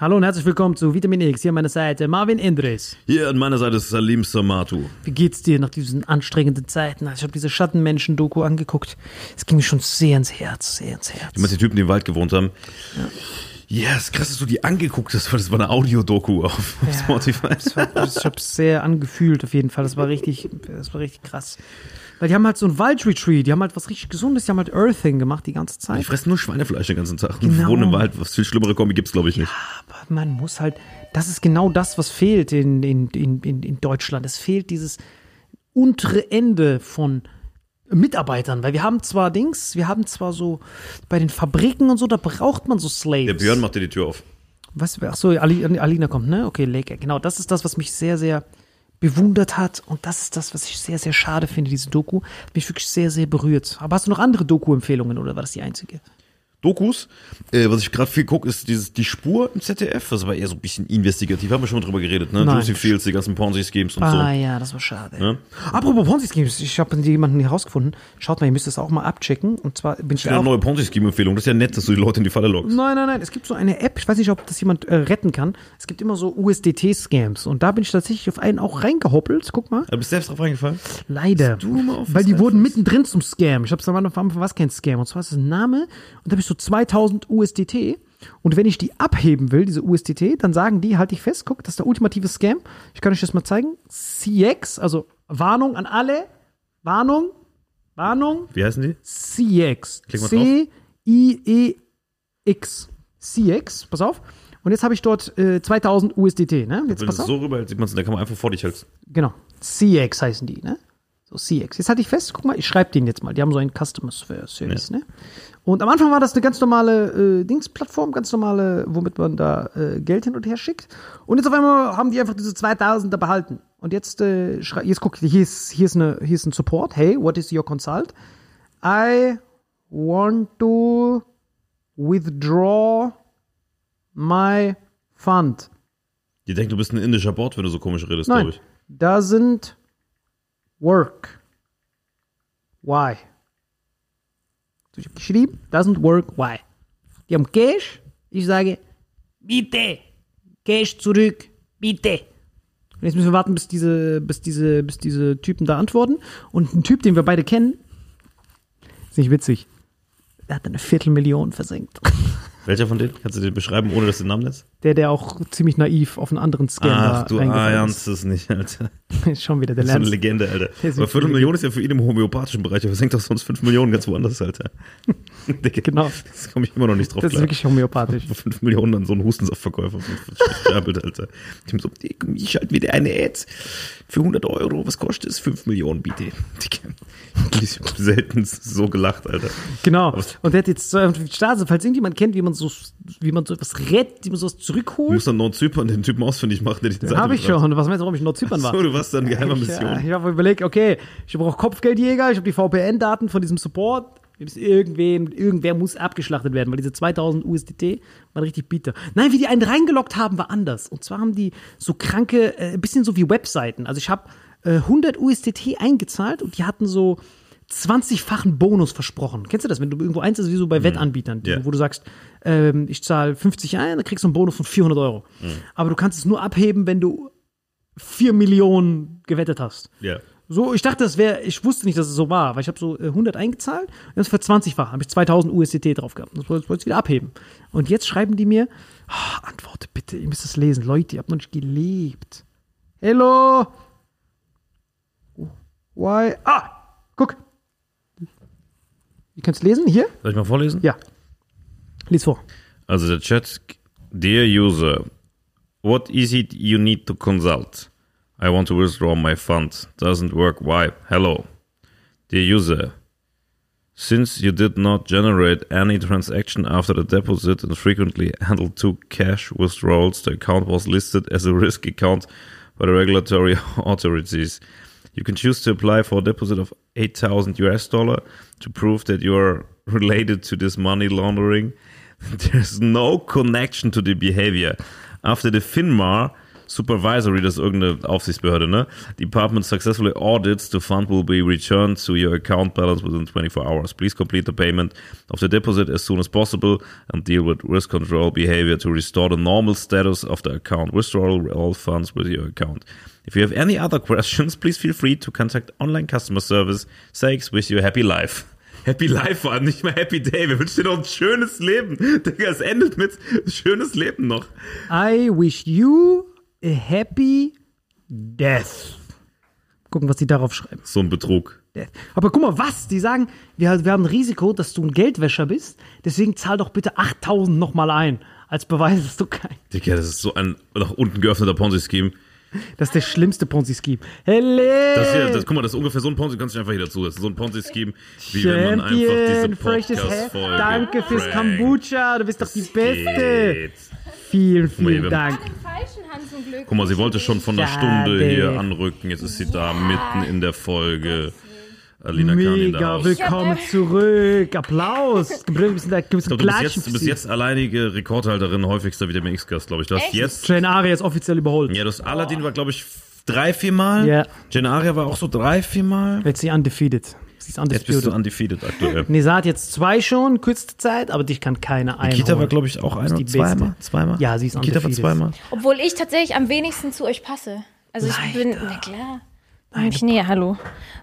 Hallo und herzlich willkommen zu Vitamin X. Hier an meiner Seite Marvin Indres. Hier an meiner Seite ist Salim Samatu. Wie geht's dir nach diesen anstrengenden Zeiten? Also ich habe diese Schattenmenschen-Doku angeguckt. Es ging mir schon sehr ins Herz, sehr ins Herz. Du meinst die Typen, die im Wald gewohnt haben? Ja. Ja, ist krass, dass du die angeguckt hast, weil das war eine Audiodoku auf Ja, Spotify. Das war, ich habe sehr angefühlt auf jeden Fall. Das war richtig, das war richtig krass. Weil die haben halt so ein Waldretreat, die haben halt was richtig Gesundes, die haben halt Earthing gemacht die ganze Die Zeit. fressen nur Schweinefleisch den ganzen Tag. Genau. Und wohnen im Wald. Was viel schlimmere Kombi gibt's, glaube ich, nicht. Aber man muss halt, das ist genau das, was fehlt in, in, in, in Deutschland. Es fehlt dieses untere Ende von Mitarbeitern, weil wir haben zwar Dings, wir haben zwar so bei den Fabriken und so, da braucht man so Slaves. Der Björn macht dir die Tür auf. Was, ach so, Ali, Alina kommt, ne? Okay, Lake. Genau, das ist das, was mich sehr, sehr bewundert hat. Und das ist das, was ich sehr, sehr schade finde, diese Doku. Hat mich wirklich sehr, sehr berührt. Aber hast du noch andere Doku-Empfehlungen oder war das die einzige? Dokus. Äh, was ich gerade viel gucke, ist dieses Die Spur im ZDF. Das war eher so ein bisschen investigativ. Haben wir schon mal drüber geredet, ne? Nein. Lucy Fields, die ganzen Ponzi-Schemes und Ah ja, das war schade. so. Ne? Apropos Ponzi-Schemes, ich habe jemanden herausgefunden. Schaut mal, ihr müsst das auch mal abchecken. Und zwar bin ich auch eine neue Ponzi-Scheme-Empfehlung. Das ist ja nett, dass du die Leute in die Falle lockst. Nein, nein, nein. Es gibt so eine App, ich weiß nicht, ob das jemand äh, retten kann. Es gibt immer so USDT-Scams. Und da bin ich tatsächlich auf einen auch reingehoppelt. Guck mal. Bist du selbst drauf reingefallen? Leider. du mal auf Weil was die wurden mittendrin zum Scam. Ich habe es am Anfang war es kein Scam. Und zwar ist es ein Name. Und da habe ich so 2000 USDT. Und wenn ich die abheben will, diese USDT, dann sagen die, halte ich fest, guck, das ist der ultimative Scam. Ich kann euch das mal zeigen. CX, also Warnung an alle. Warnung. Warnung. Wie heißen die? CX. C-I-E-X. CX, pass auf. Und jetzt habe ich dort äh, 2000 USDT, ne? Jetzt Wenn pass du so rüber sieht man es in der Kamera einfach vor dich hältst. Genau. CX heißen die, ne? So CX. Jetzt hatte ich fest, guck mal, ich schreibe denen jetzt mal. Die haben so einen Customer Service, ne? Und am Anfang war das eine ganz normale äh, Dingsplattform, ganz normale, womit man da äh, Geld hin und her schickt. Und jetzt auf einmal haben die einfach diese 2000 da behalten. Und jetzt, äh, jetzt guck, hier ist, hier, ist eine, hier ist ein Support. Hey, what is your consult? I want to withdraw my fund. Die denken, du bist ein indischer Bot, wenn du so komisch redest, glaube ich. Doesn't work. Why? Ich habe geschrieben, doesn't work, why? Die haben Cash. Ich sage, bitte, Cash zurück, bitte. Und jetzt müssen wir warten, bis diese, bis diese, bis diese Typen da antworten. Und ein Typ, den wir beide kennen, ist nicht witzig. Der hat eine Viertelmillion versenkt. Welcher von denen? Kannst du den beschreiben, ohne dass du den Namen nennst? Der, der auch ziemlich naiv auf einen anderen Scam Ach, du ernst es nicht, Alter. ist. Schon wieder der Das ist so eine Lance. Legende, Alter. Ist Aber ein Viertelmillion ist ja für ihn im homöopathischen Bereich. Aber versenkt doch sonst 5 Millionen ganz woanders, Alter. Genau. Das komme ich immer noch nicht drauf Das ist klar. wirklich homöopathisch. 5 Millionen an so einen Hustensaftverkäufer Alter. Die haben so, ich schalte wieder eine Ad für 100 Euro. Was kostet es? 5 Millionen, bitte. Ich habe selten so gelacht, Alter. Genau. Und der hat jetzt Stase, falls irgendjemand kennt, wie man so, wie man so etwas rettet, wie man sowas Du zurückholt. musst dann Nordzypern den Typen ausfindig machen, der dich den Habe ich schon. Was meinst du, warum ich in Nordzypern war? So, du warst dann geheimer ich, Mission. ich habe überlegt, okay, ich brauche Kopfgeldjäger, ich habe die VPN-Daten von diesem Support. Irgendwen, irgendwer muss abgeschlachtet werden, weil diese 2000 USDT waren richtig bitter. Nein, wie die einen reingeloggt haben, war anders. Und zwar haben die so kranke, äh, ein bisschen so wie Webseiten. Also ich habe äh, 100 USDT eingezahlt und die hatten so 20-fachen Bonus versprochen. Kennst du das, wenn du irgendwo eins ist, wie so bei Wettanbietern, die, Mhm. Ja. wo du sagst, ähm, ich zahle 50 ein, dann kriegst du einen Bonus von 400 Euro. Mhm. Aber du kannst es nur abheben, wenn du 4 Millionen gewettet hast. Ja. So, ich dachte, das wäre, ich wusste nicht, dass es so war, weil ich habe so äh, 100 eingezahlt und das für 20-fach habe ich 2000 USDT drauf gehabt. Das wollte ich wieder abheben. Und jetzt schreiben die mir, ah, antworte bitte, ihr müsst es lesen. Leute, ihr habt noch nicht gelebt. Hello? Why? Ah. Ihr könnt es lesen, hier? Soll ich mal vorlesen? Ja. Lies vor. Also der Chat, dear user, what is it you need to consult? I want to withdraw my fund. Doesn't work. Why? Hello. Dear user, since you did not generate any transaction after the deposit and frequently handled two cash withdrawals, the account was listed as a risk account by the regulatory authorities. You can choose to apply for a deposit of 8,000 US dollar to prove that you are related to this money laundering. There's no connection to the behavior. After the FINMAR supervisory, das ist irgendeine Aufsichtsbehörde, ne? Department successfully audits, the fund will be returned to your account balance within 24 hours. Please complete the payment of the deposit as soon as possible and deal with risk control behavior to restore the normal status of the account. Withdraw all funds with your account. If you have any other questions, please feel free to contact online customer service. Sakes, wish you a happy life. Happy Life vor allem, nicht mehr Happy Day. Wir wünschen dir noch ein schönes Leben. Digga, es endet mit schönes Leben noch. I wish you a happy death. Gucken, was die darauf schreiben. So ein Betrug. Death. Aber guck mal, was? Die sagen, wir, wir haben ein Risiko, dass du ein Geldwäscher bist. Deswegen zahl doch bitte 8000 nochmal ein. Als Beweis, dass du kein. Digga, das ist so ein nach unten geöffneter Ponzi-Scheme. Das ist der schlimmste Ponzi-Scheme. Helle! Das hier, das, guck mal, das ist ungefähr so ein Ponzi, kannst du einfach hier dazu. Das ist so ein Ponzi-Scheme, wie wenn man einfach diese. Podcast-Folge Danke fürs prankt. Kombucha. Du bist doch die Beste. Vielen, vielen Dank. Guck mal, sie wollte schon von Schade. Stunde hier anrücken. Jetzt ist sie da mitten in der Folge. Alina Mega, willkommen zurück. Applaus. Du bist da, du bist Ich glaube, du bist jetzt, du bist jetzt alleinige Rekordhalterin, häufigster Vitamin X-Gast, glaube ich. Du hast Echt? jetzt. Jane Aria ist offiziell überholt. Ja, du hast Aladdin war, glaube ich, drei, vier Mal. Ja. Jane Aria war auch so drei, vier Mal. Jetzt sie undefeated. Sie ist Jetzt bist du undefeated aktuell. Nisa hat jetzt zwei schon, kürzeste Zeit, aber dich kann keine einholen. Kita war, glaube ich, auch ein oder die zweimal. Zweimal? Ja, sie ist Kita war undefeated. zweimal. Obwohl ich tatsächlich am wenigsten zu euch passe. Also ich bin, na klar. Nein, ich näher, hallo.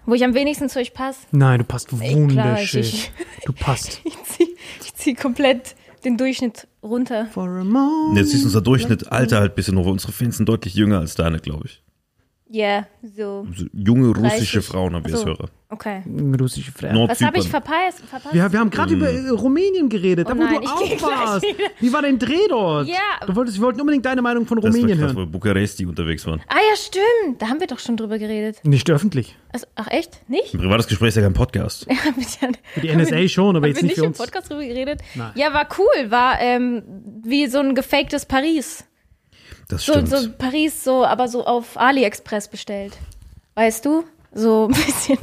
Wo ich am wenigsten zu euch passe. Nein, du passt klar, wunderschön. ich- Du passt. Ich zieh, ich zieh komplett den Durchschnitt runter. For a moment. Jetzt ist unser Durchschnitt Alter halt ein bisschen hoch. Unsere Fans sind deutlich jünger als deine, glaube ich. Ja, so. So junge russische 30. Frauen haben wir als So. Hörer. Okay. Russische Frau. Nord- Was habe ich verpasst? verpasst? Wir, wir haben gerade über äh, Rumänien geredet, da wo Oh nein, du ich auch warst. Wie war dein Dreh dort? Ja. Du wolltest, wir wollten unbedingt deine Meinung von Das war Rumänien krass, hören. weil Bukaresti unterwegs waren. Ah ja, stimmt. Da haben wir doch schon drüber geredet. Nicht öffentlich. Also, ach echt? Nicht? Ein privates Gespräch ist ja kein Podcast. Für die NSA schon, aber Haben jetzt wir nicht nicht für im uns. Podcast drüber geredet? Nein. Ja, war cool. War ähm, wie so ein gefaktes Paris. Das So, stimmt. so Paris, so, aber so auf AliExpress bestellt. Weißt du? So ein bisschen.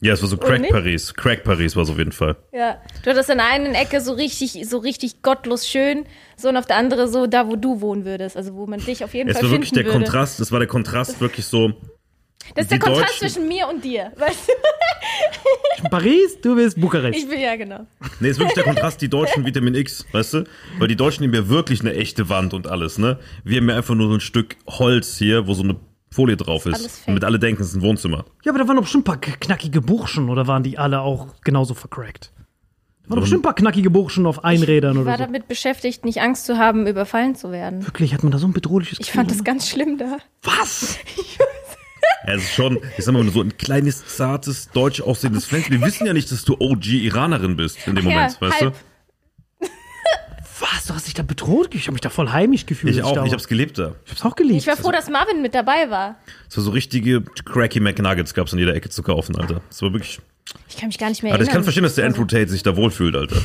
ja, es war so Crack? Paris. Crack Paris war es auf jeden Fall. Ja. Du hattest in der einen Ecke so richtig, so richtig gottlos schön, so und auf der andere so da, wo du wohnen würdest. Also wo man dich auf jeden Es Fall war wirklich der würde. Kontrast, das war der Kontrast wirklich so. Das ist der Kontrast Deutschen- zwischen mir und dir. Weißt du? Paris, du bist Bukarest. Ich will ja genau. Nee, ist wirklich der Kontrast, die Deutschen Vitamin X, weißt du? Weil die Deutschen nehmen ja wirklich eine echte Wand und alles, ne? Wir haben ja einfach nur so ein Stück Holz hier, wo so eine Folie drauf ist. Damit alle denken, es ist ein Wohnzimmer. Ja, aber da waren doch bestimmt ein paar knackige Burschen oder waren die alle auch genauso vercrackt? Da waren doch bestimmt ein paar knackige Burschen auf Einrädern Ich oder war so. damit beschäftigt, nicht Angst zu haben, überfallen zu werden. Wirklich, hat man da so ein bedrohliches Ich Gefühl? fand das ganz schlimm da. Was? Ja, es ist schon, ich sag mal, so ein kleines, zartes, deutsch aussehendes Pflänzchen. Wir wissen ja nicht, dass du OG-Iranerin bist in dem Ja, Moment, weißt halb. du? Was? Du hast dich da bedroht? Ich habe mich da voll heimisch gefühlt. Ich auch, ich war. hab's gelebt da. Ich hab's auch geliebt. Ich war froh, dass Marvin mit dabei war. Es war so richtige Cracky McNuggets gab's an jeder Ecke zu kaufen, Alter. Es war wirklich. Ich kann mich gar nicht mehr Aber ich erinnern. kann verstehen, dass der Andrew Tate sich da wohlfühlt, Alter.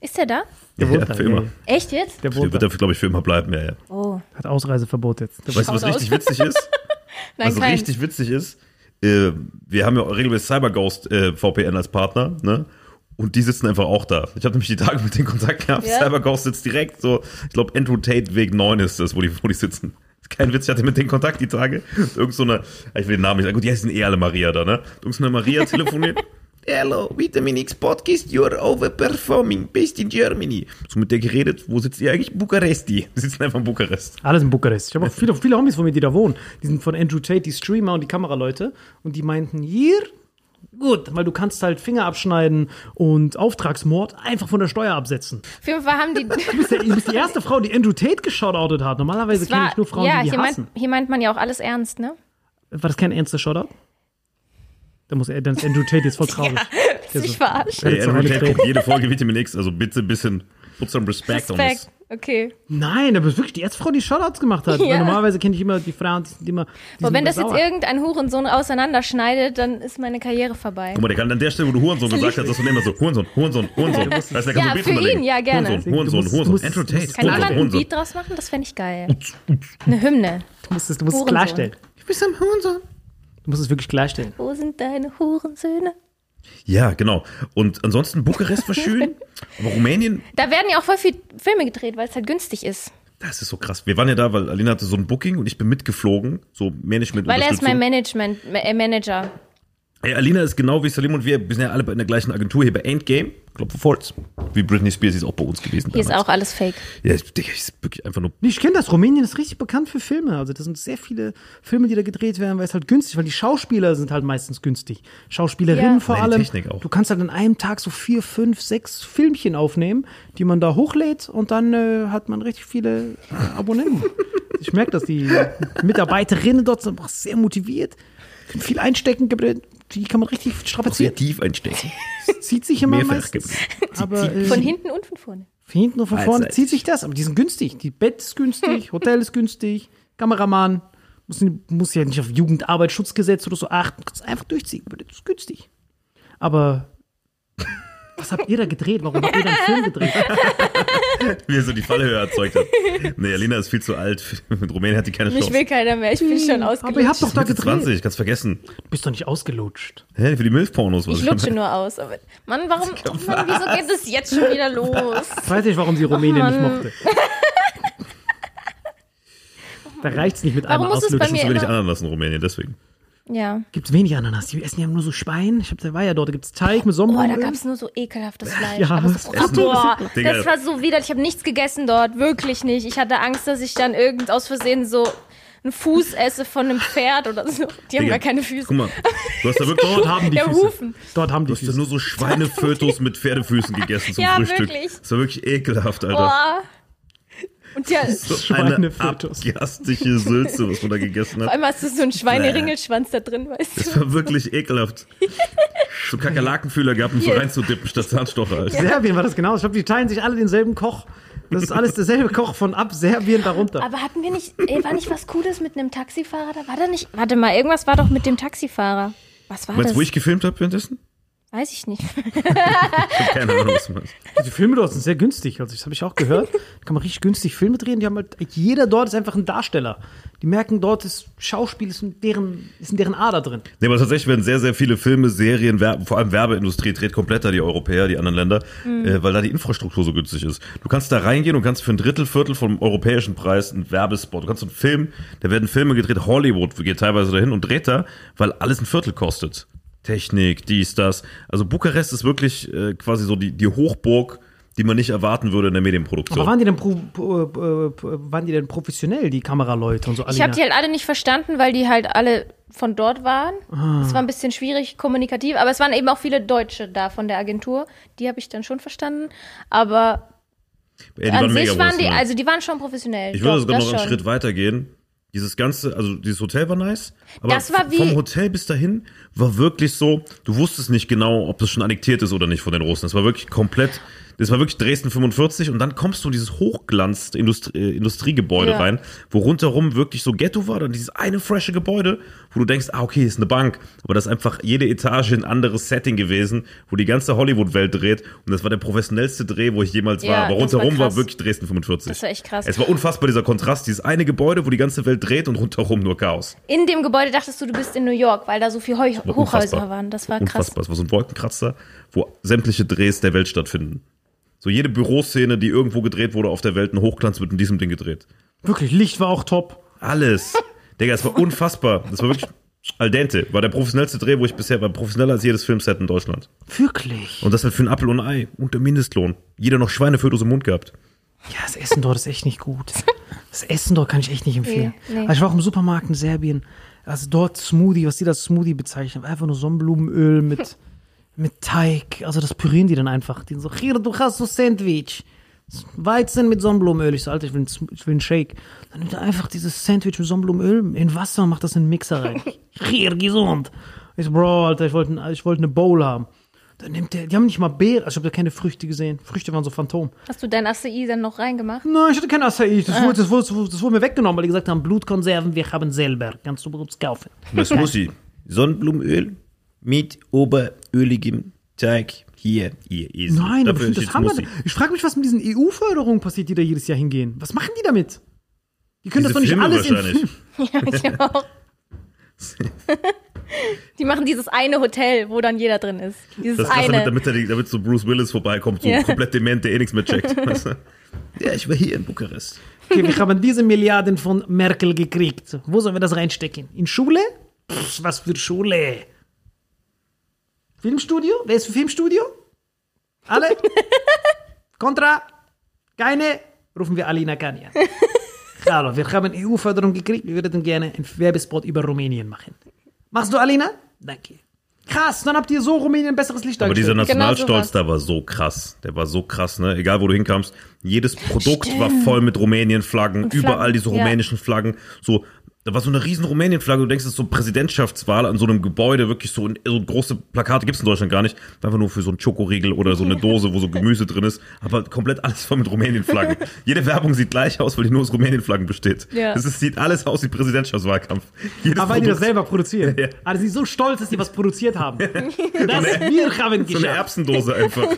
Ist der da? Der Ja, da, für ja, immer. ja. Echt jetzt? Der Der wohnt wird da. dafür, glaube ich, für immer bleiben, ja, ja. Oh. Hat Ausreiseverbot jetzt. Der Weißt du, was richtig witzig ist? Nein, Was kein. richtig witzig ist, äh, wir haben ja regelmäßig CyberGhost äh, VPN als Partner, ne? Und die sitzen einfach auch da. Ich habe nämlich die Tage mit denen Kontakt gehabt. Ja? CyberGhost sitzt direkt so, ich glaube, Andrew Tate Weg 9 ist das, wo die, wo die sitzen. Kein Witz, ich hatte mit denen Kontakt die Tage. Irgend so eine, ich will den Namen nicht sagen, gut, die heißen eh alle Maria da, ne? Irgend so eine Maria telefoniert. Hello, Vitamin X Podcast, you're overperforming, based in Germany. So mit der geredet, wo sitzt ihr eigentlich? Bukaresti. Wir sitzen einfach in Bukarest. Alles in Bukarest. Ich habe auch viele, viele Homies von mir, die da wohnen. Die sind von Andrew Tate, die Streamer und die Kameraleute. Und die meinten, hier, gut, weil du kannst halt Finger abschneiden und Auftragsmord einfach von der Steuer absetzen. Auf jeden Fall haben die. Du bist, der, du bist die erste Frau, die Andrew Tate geshoutoutet hat. Normalerweise Es kenne ich nur Frauen, ja, die die hier meint, hassen. hier meint man ja auch alles ernst, ne? War das kein ernster Shoutout? Da muss er, dann ist Andrew Tate jetzt voll traurig. Der Sich so- verarscht. Hey, Jetzt Andrew Tate guckt jede Folge Vitamin X, also bitte ein bisschen, put some respect, on Respekt. this. Okay. Nein, aber wirklich die erste Frau, die Shoutouts gemacht hat. Weil Ja. normalerweise kenne ich immer die Frauen, die sind immer. Die Aber wenn das jetzt sauer. irgendein Hurensohn auseinanderschneidet, dann ist meine Karriere vorbei. Guck mal, der kann an der Stelle, wo du Hurensohn gesagt hast, dass du immer so, Hurensohn, Hurensohn, Hurensohn. Weißt du, der kann Ja, so für ihn, ja, gerne. Hurensohn, Hurensohn, musst- Hurensohn. musst- Andrew Tate, Kann Hurensohn, jemand ein. Beat draus machen? Das fände ich geil. Eine Hymne. Du musst es, du musst es klarstellen. Du bist am Hurensohn. Du musst es wirklich klarstellen. Wo sind deine Hurensöhne? Ja, genau. Und ansonsten Bukarest war schön, aber Rumänien, Da werden ja auch voll viele Filme gedreht, weil es halt günstig ist. das ist so krass. Wir waren ja da, weil Alina hatte so ein Booking und ich bin mitgeflogen, so Management Weil er ist mein. Management, Ma- äh, Manager. Ey, Alina ist genau wie Salim und wir, wir sind ja alle in der gleichen Agentur hier bei Endgame. Klopf auf Holz. Wie Britney Spears ist auch bei uns gewesen. Hier ist damals. auch alles fake. Ja, ich, Digga, ist wirklich einfach nur. Nee, Ich kenne das. Rumänien ist richtig bekannt für Filme. Also, das sind sehr viele Filme, die da gedreht werden, weil es halt günstig, weil die Schauspieler sind halt meistens günstig. Schauspielerinnen Ja. vor Ja, die allem. Technik auch. Du kannst halt an einem Tag so vier, fünf, sechs Filmchen aufnehmen, die man da hochlädt und dann äh, hat man richtig viele äh, Abonnenten. ich merke, dass die Mitarbeiterinnen dort sind auch sehr motiviert, viel einstecken, die kann man richtig Sehr strapazieren. tief einstecken. Zieht sich immer Mehrfach meistens. Aber äh, Von hinten und von vorne. von hinten und von vorne Beidseitig. zieht sich das, aber die sind günstig. Die Bett ist günstig, Hotel ist günstig, Kameramann. Muss, muss ja nicht auf Jugendarbeitsschutzgesetz oder so achten. Kannst einfach durchziehen, das ist günstig. Aber was habt ihr da gedreht? Warum habt ihr da einen Film gedreht? Wie er so die Fallhöhe erzeugt hat. Nee, Alina ist viel zu alt. Mit Rumänien hat die keine Mich Chance. will keiner mehr, ich bin schon Aber ihr ausgelutscht. habt doch da gedreht. 20, kannst vergessen. Du bist doch nicht ausgelutscht. Hä, für die Milfpornos was Ich lutsche nur aus. Aber Mann, warum, Mann, wieso geht es jetzt schon wieder los? Ich weiß nicht, warum sie Rumänien nicht Mann. mochte. Da reicht's nicht mit Warum einmal muss es bei mir Zu wenig immer- Ananas in Rumänien, deswegen. Ja. Gibt's wenig Ananas. Die essen ja nur so Schwein. Ich hab, der war ja dort. Da gibt's Teig mit Boah, Sonnenblumen. da gab es nur so ekelhaftes Fleisch. Ja, aber das so, Essen- boah, das war so widerlich. Ich habe nichts gegessen dort, wirklich nicht. Ich hatte Angst, dass ich dann irgend aus Versehen so einen Fuß esse von einem Pferd oder so. Die haben Digga, gar keine Füße. Guck mal, du hast da wirklich Dort haben die Ja, Füße. Hufen. Dort haben die Du hast Füße. nur so Schweinefötus mit Pferdefüßen gegessen zum Ja, Frühstück. wirklich. Das war wirklich ekelhaft, Alter. Boah. Und ja, So eine abgastige Sülze, was man da gegessen vor hat. allem hast du so einen Schweineringelschwanz da drin, weißt Das du. war wirklich ekelhaft. So Kakerlakenfühler gehabt, um so reinzudippen statt Zahnstocher, Alter. Serbien war das genau. Ich glaube, die teilen sich alle denselben Koch. Das ist alles derselbe Koch von ab Serbien darunter. Aber hatten wir nicht, ey, war nicht was Cooles mit einem Taxifahrer da? War da nicht, warte mal, irgendwas war doch mit dem Taxifahrer. Was war Meinst das? du, wo ich gefilmt habe währenddessen? Weiß ich nicht. Keine Ahnung, was du meinst. Die Filme dort sind sehr günstig. Also, das habe ich auch gehört. Da kann man richtig günstig Filme drehen. Die haben halt, jeder dort ist einfach ein Darsteller. Die merken, dort ist Schauspiel, ist in deren, ist in deren Ader drin. Nee, aber tatsächlich werden sehr, sehr viele Filme, Serien, Werbe, vor allem Werbeindustrie dreht komplett da die Europäer, die anderen Länder, äh, weil da die Infrastruktur so günstig ist. Du kannst da reingehen und kannst für ein Drittel, Viertel vom europäischen Preis einen Werbespot. Du kannst einen Film, da werden Filme gedreht, Hollywood geht teilweise dahin und dreht da, weil alles ein Viertel kostet. Technik, dies, das. Also Bukarest ist wirklich äh, quasi so die, die Hochburg, die man nicht erwarten würde in der Medienproduktion. Aber waren die denn, pro, pro, äh, waren die denn professionell, die Kameraleute und so? Ich habe die halt alle nicht verstanden, weil die halt alle von dort waren. Ah. Es war ein bisschen schwierig kommunikativ, aber es waren eben auch viele Deutsche da von der Agentur. Die habe ich dann schon verstanden. Aber die an sich mega waren die, also die waren schon professionell. Ich würde sogar das noch einen schon. Schritt weiter gehen. Dieses ganze, also dieses Hotel war nice, aber Das war wie- vom Hotel bis dahin war wirklich so, du wusstest nicht genau, ob das schon annektiert ist oder nicht von den Russen. Es war wirklich komplett, das war wirklich Dresden 45 und dann kommst du in dieses Hochglanz-Industriegebäude äh, Industriegebäude Ja. rein, wo rundherum wirklich so Ghetto war, dann dieses eine frische Gebäude, wo du denkst, ah okay, ist eine Bank, aber das ist einfach jede Etage ein anderes Setting gewesen, wo die ganze Hollywood-Welt dreht und das war der professionellste Dreh, wo ich jemals Ja, war, aber das war rundherum war, krass. wirklich Dresden 45. Das war echt krass. Es war unfassbar, dieser Kontrast, dieses eine Gebäude, wo die ganze Welt dreht und rundherum nur Chaos. In dem Gebäude dachtest du, du bist in New York, weil da so viele Heu War Hochhäuser unfassbar. waren. Das war krass. Unfassbar. Es war so ein Wolkenkratzer, wo sämtliche Drehs der Welt stattfinden. So jede Büroszene, die irgendwo gedreht wurde auf der Welt, ein Hochglanz wird in diesem Ding gedreht. Wirklich, Licht war auch top. Alles. Digga, es war unfassbar. Das war wirklich al dente. War der professionellste Dreh, wo ich bisher war. Professioneller als jedes Filmset in Deutschland. Wirklich. Und das halt für einen Apfel und ein Ei. Und der Mindestlohn. Jeder noch Schweinefötus im Mund gehabt. Ja, das Essen dort ist echt nicht gut. Das Essen dort kann ich echt nicht empfehlen. Nee, nee. Also ich war auch im Supermarkt in Serbien. Also dort Smoothie, was die das Smoothie bezeichnen, einfach nur Sonnenblumenöl mit, mit Teig. Also das pürieren die dann einfach. Die so, hier, du hast so Sandwich. Weizen mit Sonnenblumenöl. Ich so, Alter, ich will, ich will einen Shake. Dann nimmt er einfach dieses Sandwich mit Sonnenblumenöl in Wasser und macht das in einen Mixer rein. Hier, gesund. Ich so, Bro, Alter, ich wollte ich wollte eine Bowl haben. Dann nimmt der, die haben nicht mal Beeren, also ich habe da keine Früchte gesehen. Früchte waren so Phantom. Hast du dein ACI dann noch reingemacht? Nein, ich hatte kein Acai. Das, wurde, das, wurde, das wurde mir weggenommen, weil die gesagt haben, Blutkonserven, wir haben selber. Kannst du bei uns kaufen. Was muss ich? Sonnenblumenöl mit oberöligem Teig. Hier, ihr Esel. Nein, aber Dafür ich, das haben wir. Smoothie. Ich frage mich, was mit diesen EU-Förderungen passiert, die da jedes Jahr hingehen. Was machen die damit? Die können Diese das doch nicht Filme alles in wahrscheinlich. Ja, ich auch. Die machen dieses eine Hotel, wo dann jeder drin ist. Dieses Das ist krass, eine. damit, damit, damit so Bruce Willis vorbeikommt, so Ja. komplett dement, der eh nichts mehr checkt. Weißt du? ja, ich war hier in Bukarest. Okay, wir haben diese Milliarden von Merkel gekriegt. Wo sollen wir das reinstecken? In Schule? Pff, was für Schule? Filmstudio? Wer ist für Filmstudio? Alle? Contra? Keine? Rufen wir Alina Kani an. Hallo, wir haben EU-Förderung gekriegt. Wir würden gerne einen Werbespot über Rumänien machen. Machst du, Alina? Danke. Krass, dann habt ihr so Rumänien ein besseres Licht Aber dieser dargestellt. Nationalstolz sowas. da war so krass. Der war so krass, ne? Egal wo du hinkamst, jedes Produkt war voll mit Rumänien-Flaggen, überall diese ja. rumänischen Flaggen. So, da war so eine riesen Rumänien-Flagge. Du denkst, das ist so Präsidentschaftswahl an so einem Gebäude, wirklich so, so große Plakate gibt's in Deutschland gar nicht. Einfach nur für so einen Schokoriegel oder so eine Dose, wo so Gemüse drin ist. Aber komplett alles voll mit Rumänien-Flaggen. Jede Werbung sieht gleich aus, weil die nur aus Rumänien-Flaggen besteht. Ja. Es ist, sieht alles aus wie Präsidentschaftswahlkampf. Jedes Aber weil die das selber produzieren. Ja. Also sie sind so stolz, dass sie was produziert haben. Das wir haben So eine geschafft. Erbsendose einfach.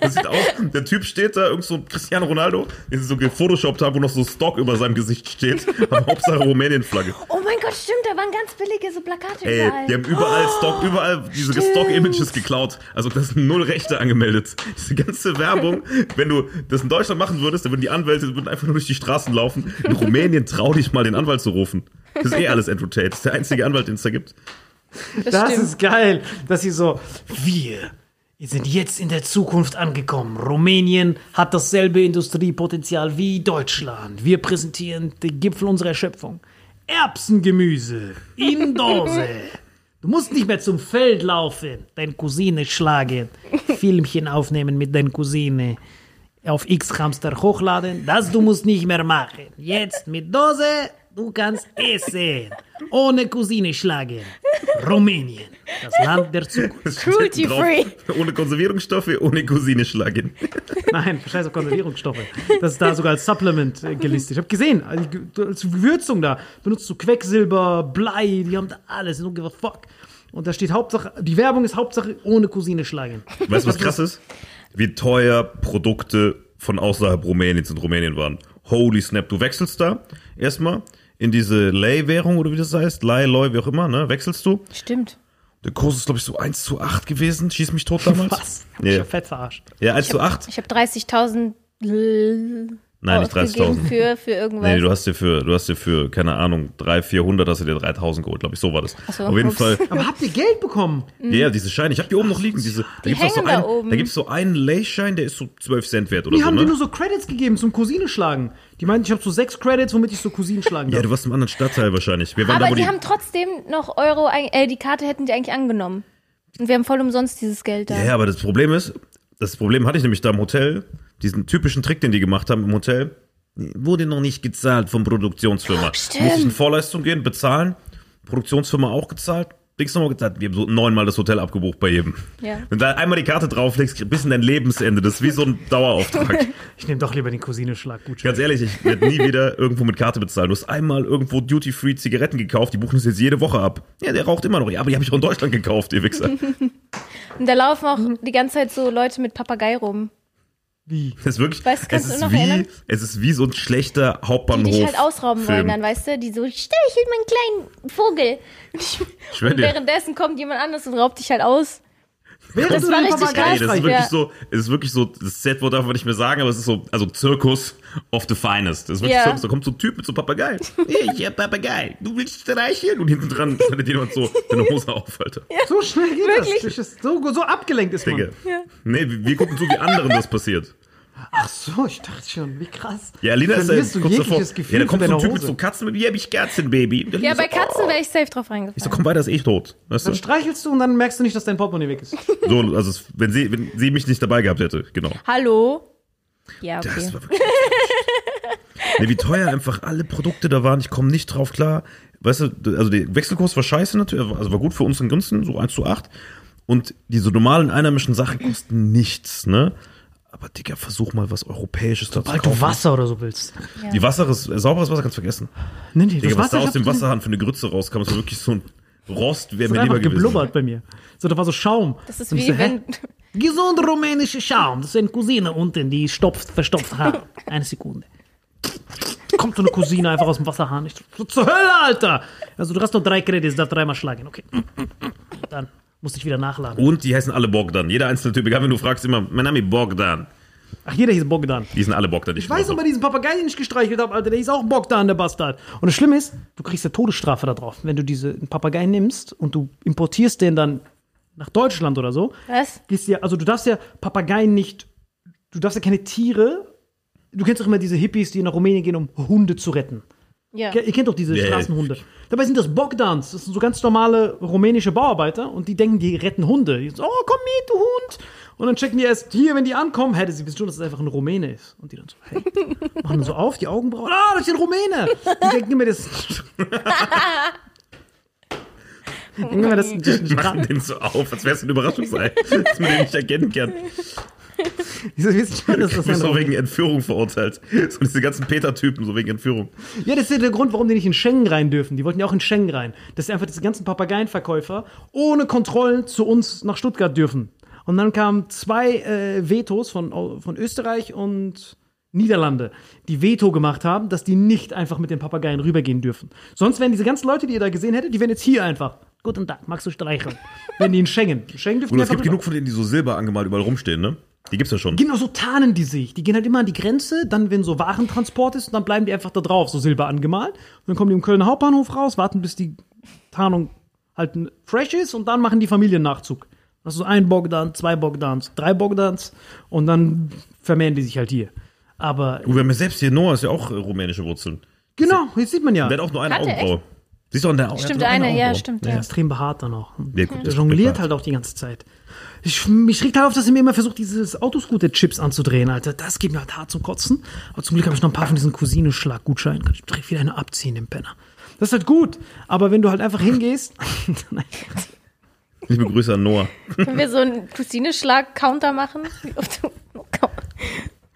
Das sieht aus, der Typ steht da, irgend so ein Cristiano Ronaldo, den sie so gefotoshoppt haben, wo noch so Stock über seinem Gesicht steht. Aber Hauptsache Rumänien-Flagge. Oh mein Gott, stimmt, da waren ganz billige so Plakate Ey, überall. die haben überall Oh, Stock, überall diese Stock-Images geklaut. Also das sind null Rechte angemeldet. Diese ganze Werbung, wenn du das in Deutschland machen würdest, dann würden die Anwälte würden einfach nur durch die Straßen laufen. In Rumänien trau dich mal, den Anwalt zu rufen. Das ist eh alles Andrew Tate. Das ist der einzige Anwalt, den es da gibt. Das stimmt. ist geil, dass sie so, wir sind jetzt in der Zukunft angekommen. Rumänien hat dasselbe Industriepotenzial wie Deutschland. Wir präsentieren den Gipfel unserer Schöpfung. Erbsengemüse in Dose. Du musst nicht mehr zum Feld laufen, deine Cousine schlagen, Filmchen aufnehmen mit deiner Cousine, auf X-Hamster hochladen. Das du musst nicht mehr machen. Jetzt mit Dose, du kannst essen. Ohne Cousine schlagen. Rumänien, das Land der Zukunft. Cruelty free. Ohne Konservierungsstoffe, ohne Cousine schlagen. Nein, scheiß auf Konservierungsstoffe. Das ist da sogar als Supplement äh, gelistet. Ich habe gesehen, also, als Würzung da benutzt du Quecksilber, Blei, die haben da alles. Don't give a fuck. Und da steht Hauptsache, die Werbung ist Hauptsache ohne Cousine schlagen. Weißt du, was krass ist? Wie teuer Produkte von außerhalb Rumäniens in Rumänien waren. Holy snap, du wechselst da erstmal in diese Lei-Währung oder wie das heißt, Lei, Loi, wie auch immer, ne? Wechselst du. Stimmt. Der Kurs ist, glaube ich, so 1 zu 8 gewesen. Schieß mich tot damals. Was? Ich hab fett verarscht. ja 1 zu 8. Ich habe 30.000 L- Nein, nicht ausgegeben 30.000. für, für irgendwas. Nee, du hast dir für, du hast dir für, keine Ahnung, 300, 400 hast du dir 3000 geholt, glaube ich, so war das. so, Auf jeden ups. Fall, Aber habt ihr Geld bekommen? ja, yeah, diese Scheine. Ich habe die oben noch liegen. Diese, da Die gibt's doch so hängen da einen, oben. Da gibt's so einen Lay-Schein, der ist so 12 Cent wert oder Die so, haben ne? dir nur so Credits gegeben zum Cousine schlagen. Die meinten, ich habe so sechs Credits, womit ich so Cousinen schlagen ja, darf. du warst im anderen Stadtteil wahrscheinlich. Wir waren Aber da, wo die die, haben trotzdem noch Euro, äh, die Karte hätten die eigentlich angenommen. Und wir haben voll umsonst dieses Geld da. Ja, ja, aber das Problem ist, das Problem hatte ich nämlich da im Hotel, diesen typischen Trick, den die gemacht haben im Hotel, wurde noch nicht gezahlt vom Produktionsfirma. Stimmt. Muss ich in Vorleistung gehen, bezahlen, Produktionsfirma auch gezahlt, Dings nochmal gezahlt, wir haben so neunmal das Hotel abgebucht bei jedem. Ja. Wenn du da einmal die Karte drauflegst, bis in dein Lebensende, das ist wie so ein Dauerauftrag. Ich nehme doch lieber den Cousine-Schlag. Gut, Ganz ehrlich, ich werde nie wieder irgendwo mit Karte bezahlen. Du hast einmal irgendwo Duty-Free Zigaretten gekauft, die buchen das jetzt jede Woche ab. Ja, der raucht immer noch. Ja, aber die habe ich auch in Deutschland gekauft, ihr Wichser. Und da laufen auch die ganze Zeit so Leute mit Papagei rum. Wie? Das ist wirklich, Weißt es ist wie, erinnern? es ist wie so ein schlechter Die Hauptbahnhof. dich halt ausrauben Film. wollen dann, weißt du? Die so, streichel meinen kleinen Vogel. Und, ich, schwör und währenddessen kommt jemand anderes und raubt dich halt aus. Während Das du war richtig Papagei Ey, das ist wirklich Ja. so, es ist wirklich so, das Set-Wort darf man nicht mehr sagen, aber es ist so, also Zirkus of the finest. Das ist wirklich Ja. Zirkus, da kommt so ein Typ mit so einem Papagei. Hey, ich hab Papagei, du willst streicheln? Und hinten dran schneidet jemand so deine Hose auf, Alter. So schnell geht Wirklich? das. das so, so abgelenkt ist man. Digga. Nee, wir wir gucken zu, wie anderen das passiert. Ach so, ich dachte schon, wie krass. Ja, Alina ist da Verlierst du kurz davor. Gefühl Ja, da kommt so ein Typ mit so Katzen mit, hier hab ich Katzen, Baby. Und Alina Ja, bei so, Katzen oh. wäre ich safe drauf Ich so, reingefallen. komm weiter, ist eh tot. Weißt du? Dann streichelst du und dann merkst du nicht, dass dein Portemonnaie weg ist. So, also wenn sie, wenn sie mich nicht dabei gehabt hätte, genau. Hallo? Ja, okay. Das war wirklich nee, wie teuer einfach alle Produkte da waren. Ich komme nicht drauf klar. Weißt du, also der Wechselkurs war scheiße natürlich, also war gut für uns in Günsten, so 1 zu 8. Und diese normalen einheimischen Sachen kosten nichts, ne? Aber Digga, versuch mal was Europäisches da zu Sobald du. Wasser oder so willst. Die Wasser ist, sauberes Wasser kannst du vergessen. Nee, nee, Digga, das was Wasser da aus dem Wasserhahn für eine Grütze rauskam, ist wirklich so ein Rost, wäre mir hat lieber gewesen. geblubbert bei mir. So, da war so Schaum. Das ist wie so, wenn. Gesund rumänische Schaum. Das ist eine Cousine unten, die stopft, verstopft Haar. Eine Sekunde. Kommt so eine Cousine einfach aus dem Wasserhahn. Ich so, zur Hölle, Alter! Also, du hast noch drei Credits, darf dreimal schlagen. Okay. Dann musste ich wieder nachladen. Und die heißen alle Bogdan. Jeder einzelne Typ, egal wenn du fragst, immer, mein Name ist Bogdan. Ach, jeder hieß Bogdan. Die sind alle Bogdan. Ich weiß aber diesen Papagei, den ich gestreichelt habe, Alter, der hieß auch Bogdan, der Bastard. Und das Schlimme ist, du kriegst eine Todesstrafe da drauf. Wenn du diesen Papagei nimmst und du importierst den dann nach Deutschland oder so, Was? gehst ja, also du darfst ja Papageien nicht, du darfst ja keine Tiere, du kennst doch immer diese Hippies, die nach Rumänien gehen, um Hunde zu retten. Ja. Ihr kennt doch diese ja. Straßenhunde. Dabei sind das Bogdans, das sind so ganz normale rumänische Bauarbeiter und die denken, die retten Hunde. Die so, oh, komm mit, du Hund. Und dann checken die erst hier, wenn die ankommen, hätte sie wissen schon, dass es einfach ein Rumäne ist. Und die dann so, hey, machen dann so auf, die Augenbrauen, ah, das ist ein Rumäne. Die denken immer, das denken immer, das ein Machen den so auf, als wäre es ein Überraschungsei, dass man den nicht erkennen kann. Wieso wissen schon, dass Du das bist ein doch Rumäne wegen Entführung verurteilt. So diese ganzen Peter-Typen, so wegen Entführung. Ja, das ist ja der Grund, warum die nicht in Schengen rein dürfen. Die wollten ja auch in Schengen rein. Dass einfach diese ganzen Papageienverkäufer ohne Kontrollen zu uns nach Stuttgart dürfen. Und dann kamen zwei äh, Vetos von, von Österreich und Niederlande, die Veto gemacht haben, dass die nicht einfach mit den Papageien rübergehen dürfen. Sonst wären diese ganzen Leute, die ihr da gesehen hättet, die wären jetzt hier einfach. Guten Tag, magst du streicheln? Wenn die in Schengen. Schengen dürfen Und die es gibt rüber. genug von denen, die so silber angemalt überall rumstehen, ne? Die gibt's ja schon. Genau so tarnen die sich. Die gehen halt immer an die Grenze, dann, wenn so Warentransport ist, dann bleiben die einfach da drauf, so silber angemalt. Und dann kommen die im Kölner Hauptbahnhof raus, warten, bis die Tarnung halt fresh ist und dann machen die Familiennachzug. Das ist so ein Bogdan, zwei Bogdans, drei Bogdans und dann vermehren die sich halt hier. Aber Du, wir haben ja selbst hier, Noah ist ja auch äh, rumänische Wurzeln. genau, jetzt sieht man ja. Der hat auch nur eine Augenbraue. Siehst du, an der Augen. Stimmt, eine, ja, stimmt, Der ist ja. extrem behaart dann auch. Ja, gut, Der jongliert halt auch die ganze Zeit. Ich, mich regt halt auf, dass er mir immer versucht, dieses Autoscooter-Chips anzudrehen, Alter. Das geht mir halt hart zum Kotzen. Aber zum Glück habe ich noch ein paar von diesen Cousine-Schlag-Gutscheinen. Kann ich direkt wieder eine abziehen, den Penner. Das ist halt gut. Aber wenn du halt einfach hingehst. Nein. Liebe Grüße an Noah. Können wir so einen Cousineschlag-Counter machen?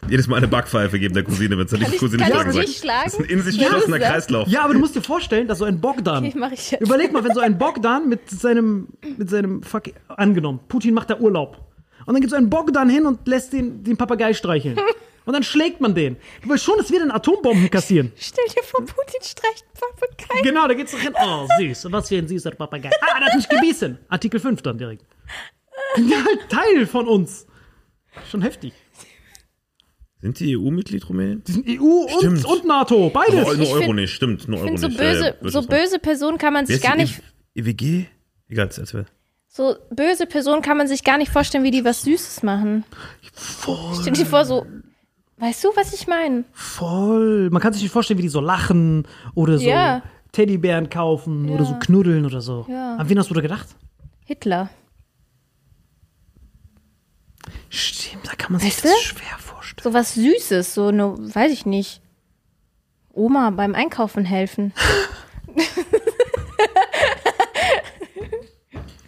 Jedes Mal eine Backpfeife geben der Cousine, wenn es nicht ich- Cousine kann schlagen nicht schlagen? Das ist ein in sich Ja, geschlossener ist- Kreislauf. ja, aber du musst dir vorstellen, dass so ein Bogdan. Okay, mach ich jetzt. Überleg mal, wenn so ein Bogdan mit seinem, mit seinem Fuck, angenommen, Putin macht da Urlaub. Und dann geht so ein Bogdan hin und lässt den, den Papagei streicheln. Und dann schlägt man den. Du willst schon, dass wir dann Atombomben kassieren. Stell dir vor, Putin streicht Papagei. Genau, da geht's doch hin. Oh, süß. Was für ein süßer Papagei. Ah, der hat mich gebissen. Artikel 5 dann direkt. Ja, halt Teil von uns. Schon heftig. Sind die EU-Mitglied, Rumänien? Die sind EU und, und NATO. Aber Beides. nur Euro find- nicht, stimmt. Nur Ich Euro finde, so nicht. Ja, ja, böse, wird so böse Personen kann man sich gar nicht, EWG? Egal, erzähl. so böse Personen kann man sich gar nicht vorstellen, wie die was Süßes machen. Voll. Stell dir vor, so, weißt du, was ich meine? Voll. Man kann sich nicht vorstellen, wie die so lachen oder so Ja. Teddybären kaufen oder so knuddeln oder so. Ja. An wen hast du da gedacht? Hitler. Stimmt, da kann man sich Weißt das du? schwer vorstellen. So was Süßes, so eine, weiß ich nicht. Oma beim Einkaufen helfen.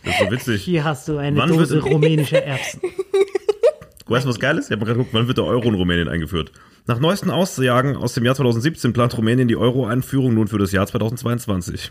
Das ist so witzig. Hier hast du eine Wann Dose wird- rumänische Erbsen. Weißt du, was geil ist? Ich habe mal gerade geguckt, wann wird der Euro in Rumänien eingeführt? Nach neuesten Aussagen aus dem Jahr 2017 plant Rumänien die Euro-Einführung nun für das Jahr 2022.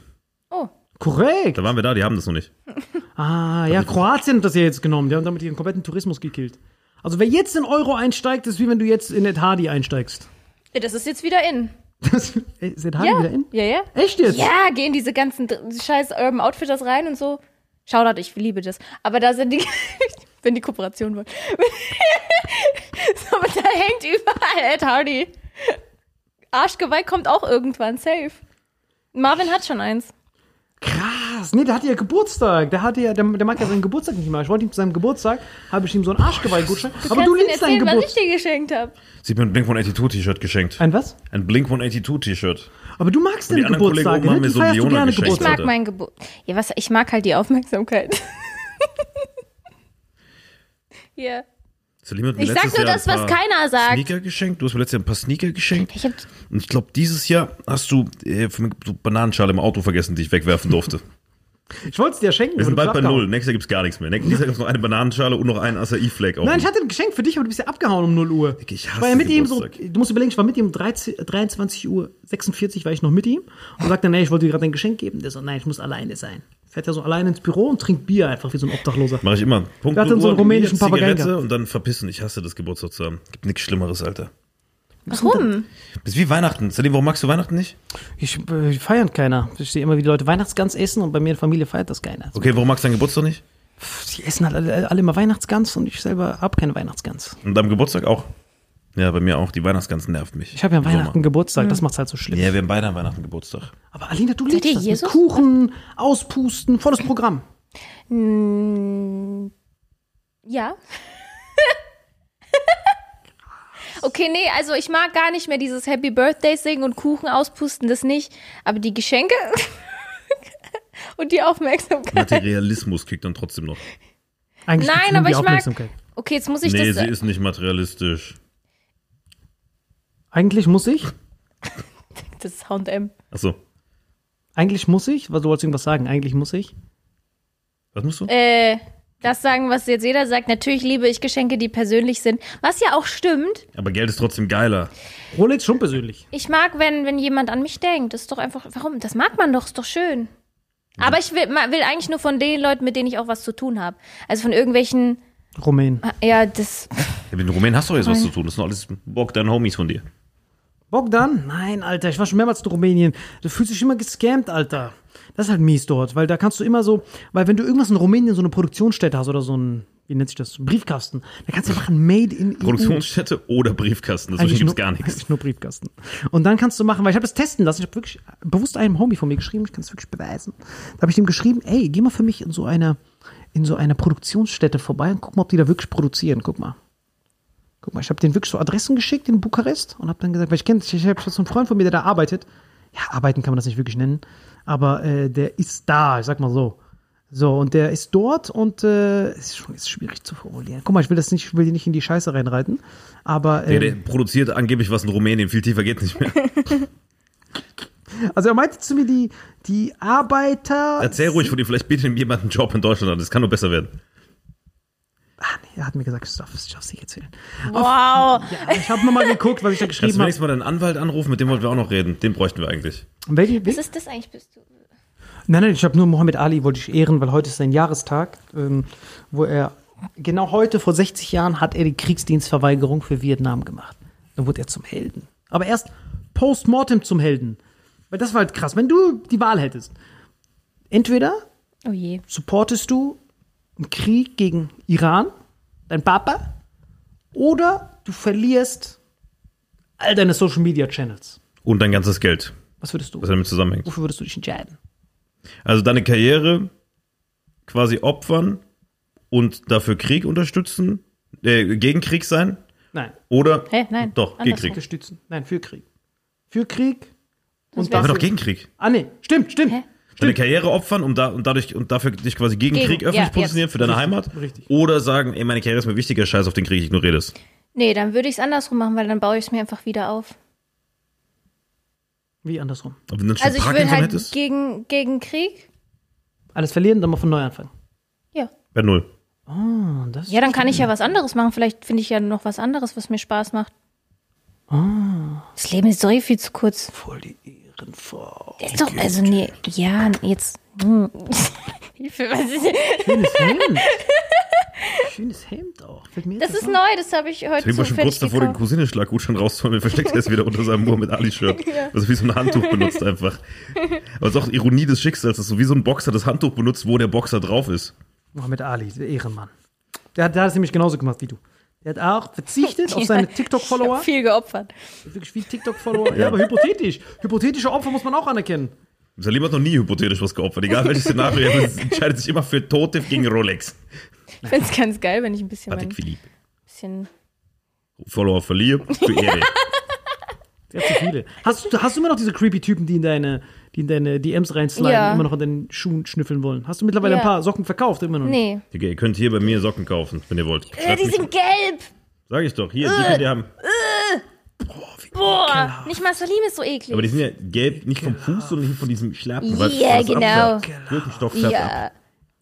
Korrekt. Da waren wir da, die haben das noch nicht. Ah, ja, Kroatien hat das ja jetzt genommen. Die haben damit ihren kompletten Tourismus gekillt. Also wer jetzt in Euro einsteigt, ist wie wenn du jetzt in Etihadi einsteigst. ja, das ist jetzt wieder in. Das, ist Etihadi Ja, wieder in? ja, ja. Echt jetzt? Ja, gehen diese ganzen scheiß Urban Outfitters rein und so. Shoutout, ich liebe das. Aber da sind die, wenn die Kooperation wollen. so, aber da hängt überall Ed Hardy. Arschgeweih kommt auch irgendwann, safe. Marvin hat schon eins. Krass. Nee, der hatte ja Geburtstag. Der hatte ja, der, der mag ja seinen Geburtstag nicht mehr. Ich wollte ihm zu seinem Geburtstag, habe ich ihm so einen Arschgeweih-Gutschein. Aber Kannst du liebst deinen erzählen, was ich Geburtstag. dir geschenkt habe. Sie hat mir ein Blink 182 T-Shirt geschenkt. Ein was? Ein Blink 182 T-Shirt. Aber du magst Und die deine anderen Kollegen Geburtstage, oben haben ne? Die so feierst du gerne geschenkt. Ich Geburtstag. mag meinen Geburt. Ja, was? Ich mag halt die Aufmerksamkeit. Ja. Celine hat mir Ich sag nur Jahr das, was keiner sagt. Sneaker geschenkt. Du hast mir letztes Jahr ein paar Sneaker geschenkt. Ich Und ich glaube, dieses Jahr hast du äh, für mich so Bananenschale im Auto vergessen, die ich wegwerfen durfte. Ich wollte es dir schenken. Wir sind bald bei null. Nächstes Jahr gibt's gar nichts mehr. Nächstes Jahr gibt's noch eine Bananenschale und noch einen Acai-Flag. auf Nein, ich hatte ein Geschenk für dich, aber du bist ja abgehauen um 0 Uhr. Ich war ja hasse mit ihm so, du musst überlegen, ich war mit ihm um 13, 23 Uhr 46 war ich noch mit ihm und sagte, nee, ich wollte dir gerade ein Geschenk geben. Der so, nein, ich muss alleine sein. Fährt er so alleine ins Büro und trinkt Bier einfach wie so ein Obdachloser. Mach ich immer. Punkt hat dann so einen rumänischen gehabt. und dann verpissen. Ich hasse das Geburtstag zu haben. Gibt nichts Schlimmeres, Alter. warum? Das ist wie Weihnachten. Celine, warum magst du Weihnachten nicht? Ich äh, feiern keiner. Ich sehe immer, wie die Leute Weihnachtsgans essen und bei mir in der Familie feiert das keiner. Okay, warum magst du deinen Geburtstag nicht? Die essen halt alle, alle immer Weihnachtsgans und ich selber habe keine Weihnachtsgans. Und am Geburtstag auch? Ja, bei mir auch. Die Weihnachtsgans nervt mich. Ich habe ja Weihnachten Sommer. Geburtstag, das macht's halt so schlimm. Ja, wir haben beide an Weihnachten Geburtstag. Aber Alina, du Seid liebst ihr das mit Jesus? Kuchen, Auspusten, volles Programm. Mm, ja. okay, nee, also ich mag gar nicht mehr dieses Happy Birthday singen und Kuchen auspusten, das nicht. Aber die Geschenke und die Aufmerksamkeit. Materialismus kriegt dann trotzdem noch. Eigentlich Nein, gibt's nur aber die ich mag- Aufmerksamkeit. Okay, jetzt muss ich Nee, das. sie ist nicht materialistisch. Eigentlich muss ich. das ist H&M. Achso, Eigentlich muss ich. Was du wolltest irgendwas sagen? Eigentlich muss ich. was musst du? Äh, das sagen, was jetzt jeder sagt. Natürlich liebe ich Geschenke, die persönlich sind. Was ja auch stimmt. Aber Geld ist trotzdem geiler. Rolex schon persönlich. Ich mag, wenn, wenn jemand an mich denkt. Das ist doch einfach, warum? Das mag man doch, ist doch schön. Aber ich will, will eigentlich nur von den Leuten, mit denen ich auch was zu tun habe. Also von irgendwelchen, Rumänen. ja, das, Ja, mit den Rumänen hast du doch jetzt was zu tun. Das sind alles Bogdan Homies von dir. Bogdan? Nein, Alter, ich war schon mehrmals in Rumänien. Du fühlst dich immer gescammt, Alter. Das ist halt mies dort, weil da kannst du immer so, weil wenn du irgendwas in Rumänien so eine Produktionsstätte hast oder so ein, wie nennt sich das, ein Briefkasten, dann kannst du machen Made in EU. Produktionsstätte oder Briefkasten. Dazwischen gibt es gar nichts. Eigentlich nur Briefkasten. Und dann kannst du machen, weil ich habe das testen lassen. Ich habe wirklich bewusst einem Homie von mir geschrieben, ich kann es wirklich beweisen. Da habe ich ihm geschrieben, ey, geh mal für mich in so eine, in so eine Produktionsstätte vorbei und guck mal, ob die da wirklich produzieren. Guck mal. Guck mal, ich habe den wirklich so Adressen geschickt in Bukarest und habe dann gesagt, weil ich kenne, ich habe so einen Freund von mir, der da arbeitet. Ja, arbeiten kann man das nicht wirklich nennen, aber äh, der ist da, ich sag mal so. So, und der ist dort und äh, es ist schon ist schwierig zu formulieren. Guck mal, ich will das nicht, ich will die nicht in die Scheiße reinreiten, aber Der, ähm, der produziert angeblich was in Rumänien. Viel tiefer geht nicht mehr. Also er meinte zu mir, die, die Arbeiter. Erzähl ruhig von dir. Vielleicht bietet ihm jemand einen Job in Deutschland an. Das kann nur besser werden. Ah, nee, er hat mir gesagt, ich darf es nicht erzählen. wow. Ja, ich habe nochmal geguckt, was ich da geschrieben du habe. nächstes Mal deinen Anwalt anrufen? Mit dem wollten wir auch noch reden. Den bräuchten wir eigentlich. Welche, Was ist das eigentlich, bist du? Nein, nein, ich habe nur Mohammed Ali, wollte ich ehren, weil heute ist sein Jahrestag, ähm, wo er, genau heute, vor 60 Jahren, hat er die Kriegsdienstverweigerung für Vietnam gemacht. Dann wurde er zum Helden. Aber erst postmortem zum Helden. Weil das war halt krass. Wenn du die Wahl hättest, entweder Oh je. supportest du einen Krieg gegen Iran, dein Papa, oder du verlierst all deine Social Media Channels. Und dein ganzes Geld, Was würdest du? was damit zusammenhängt. Wofür würdest du dich entscheiden? Also deine Karriere quasi opfern und dafür Krieg unterstützen, äh, gegen Krieg sein Nein, oder Hä? Nein. doch gegen andersrum. Krieg. unterstützen. Nein, für Krieg. Für Krieg. Und Aber dafür. doch gegen Krieg. Ah, nee, stimmt, stimmt. Hä? Deine Karriere opfern und, da, und dadurch und dafür dich quasi gegen, Gegen- Krieg öffentlich ja, positionieren jetzt. für deine Richtig, Heimat. richtig. Oder sagen, ey, meine Karriere ist mir wichtiger, scheiß auf den Krieg, ich ignoriere das. Nee, dann würde ich es andersrum machen, weil dann baue ich es mir einfach wieder auf. Wie andersrum. Aber wenn du schon Also ich will Parkinson halt hättest, gegen, gegen Krieg. Alles verlieren, dann mal von neu anfangen. Ja. bei null. Oh, das Ja, dann kann ich ja was anderes machen. Vielleicht finde ich ja noch was anderes, was mir Spaß macht. Das Leben ist doch eh viel zu kurz. voll die Ehrenfrau. Ist doch, also nee, ja, jetzt. Hm. Hilfe, was ist Schönes Hemd. Schönes Hemd auch. Das ist auf. neu, das habe ich heute Ich war schon kurz davor, den. Cousinenschlaggutschein rauszuholen, wir versteckt er es wieder unter seinem Muhammad Ali-Shirt. Also wie so ein Handtuch benutzt einfach. Aber es ist auch Ironie des Schicksals, dass so wie so ein Boxer das Handtuch benutzt, wo der Boxer drauf ist. Mohammed Ali, der Ehrenmann. Der hat, der hat es nämlich genauso gemacht wie du. Der hat auch verzichtet auf seine TikTok-Follower. viel geopfert. Wirklich viel TikTok-Follower. Ja, aber hypothetisch. Hypothetische Opfer muss man auch anerkennen. Salim hat noch nie hypothetisch was geopfert, egal welches Szenario, er entscheidet sich immer für Totev gegen Rolex. Ich find's ganz geil, wenn ich ein bisschen, mein, Patrick Philippe. bisschen Follower verliere, für Ehre. Hat zu viele. Hast du, hast du immer noch diese creepy Typen, die in deine, die in deine DMs reinsliden, Ja. immer noch an deinen Schuhen schnüffeln wollen? Hast du mittlerweile Ja. ein paar Socken verkauft? Immer noch nicht? Nee. Digga, ihr könnt hier bei mir Socken kaufen, wenn ihr wollt. Äh, die sind gelb. Sag ich doch, hier, die könnt ihr haben. Boah. Nicht mal Salim ist so eklig. Aber die sind ja gelb, nicht vom Fuß, sondern von diesem Schlappen. weil Ja, genau. Birkenstock färbt ab. ja.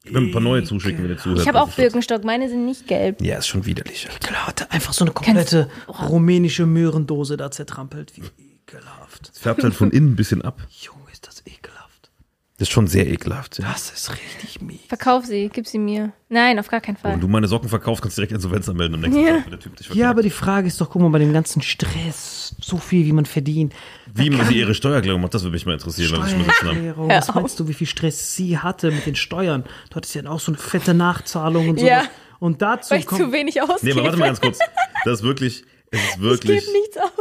Ich will ein paar neue zuschicken, wenn ihr zuhört. Ich habe auch Birkenstock, meine sind nicht gelb. Ja, ist schon widerlich. Klar, einfach so eine komplette rumänische Möhrendose da zertrampelt. Wie ekelhaft. Es färbt halt von innen ein bisschen ab. Junge, ist ekelhaft. Das ist schon sehr ekelhaft. Ja. Das ist richtig mies. Verkauf sie, gib sie mir. Nein, auf gar keinen Fall. Wenn du meine Socken verkaufst, kannst du direkt Insolvenz anmelden am nächsten Ja. Tag, wenn der Typ dich Ja, verklagt. aber die Frage ist doch, guck mal, bei dem ganzen Stress, so viel, wie man verdient. Wie man sie ihre Steuererklärung macht, das würde mich mal interessieren, wenn schon mal. Steuererklärung, was meinst du, wie viel Stress sie hatte mit den Steuern? Du hattest ja auch so eine fette Nachzahlung und so. Ja. Und dazu Weil ich zu kommt, wenig Nee, ausgebe. aber warte mal ganz kurz. Das ist wirklich, es ist ich wirklich, gebe nichts aus.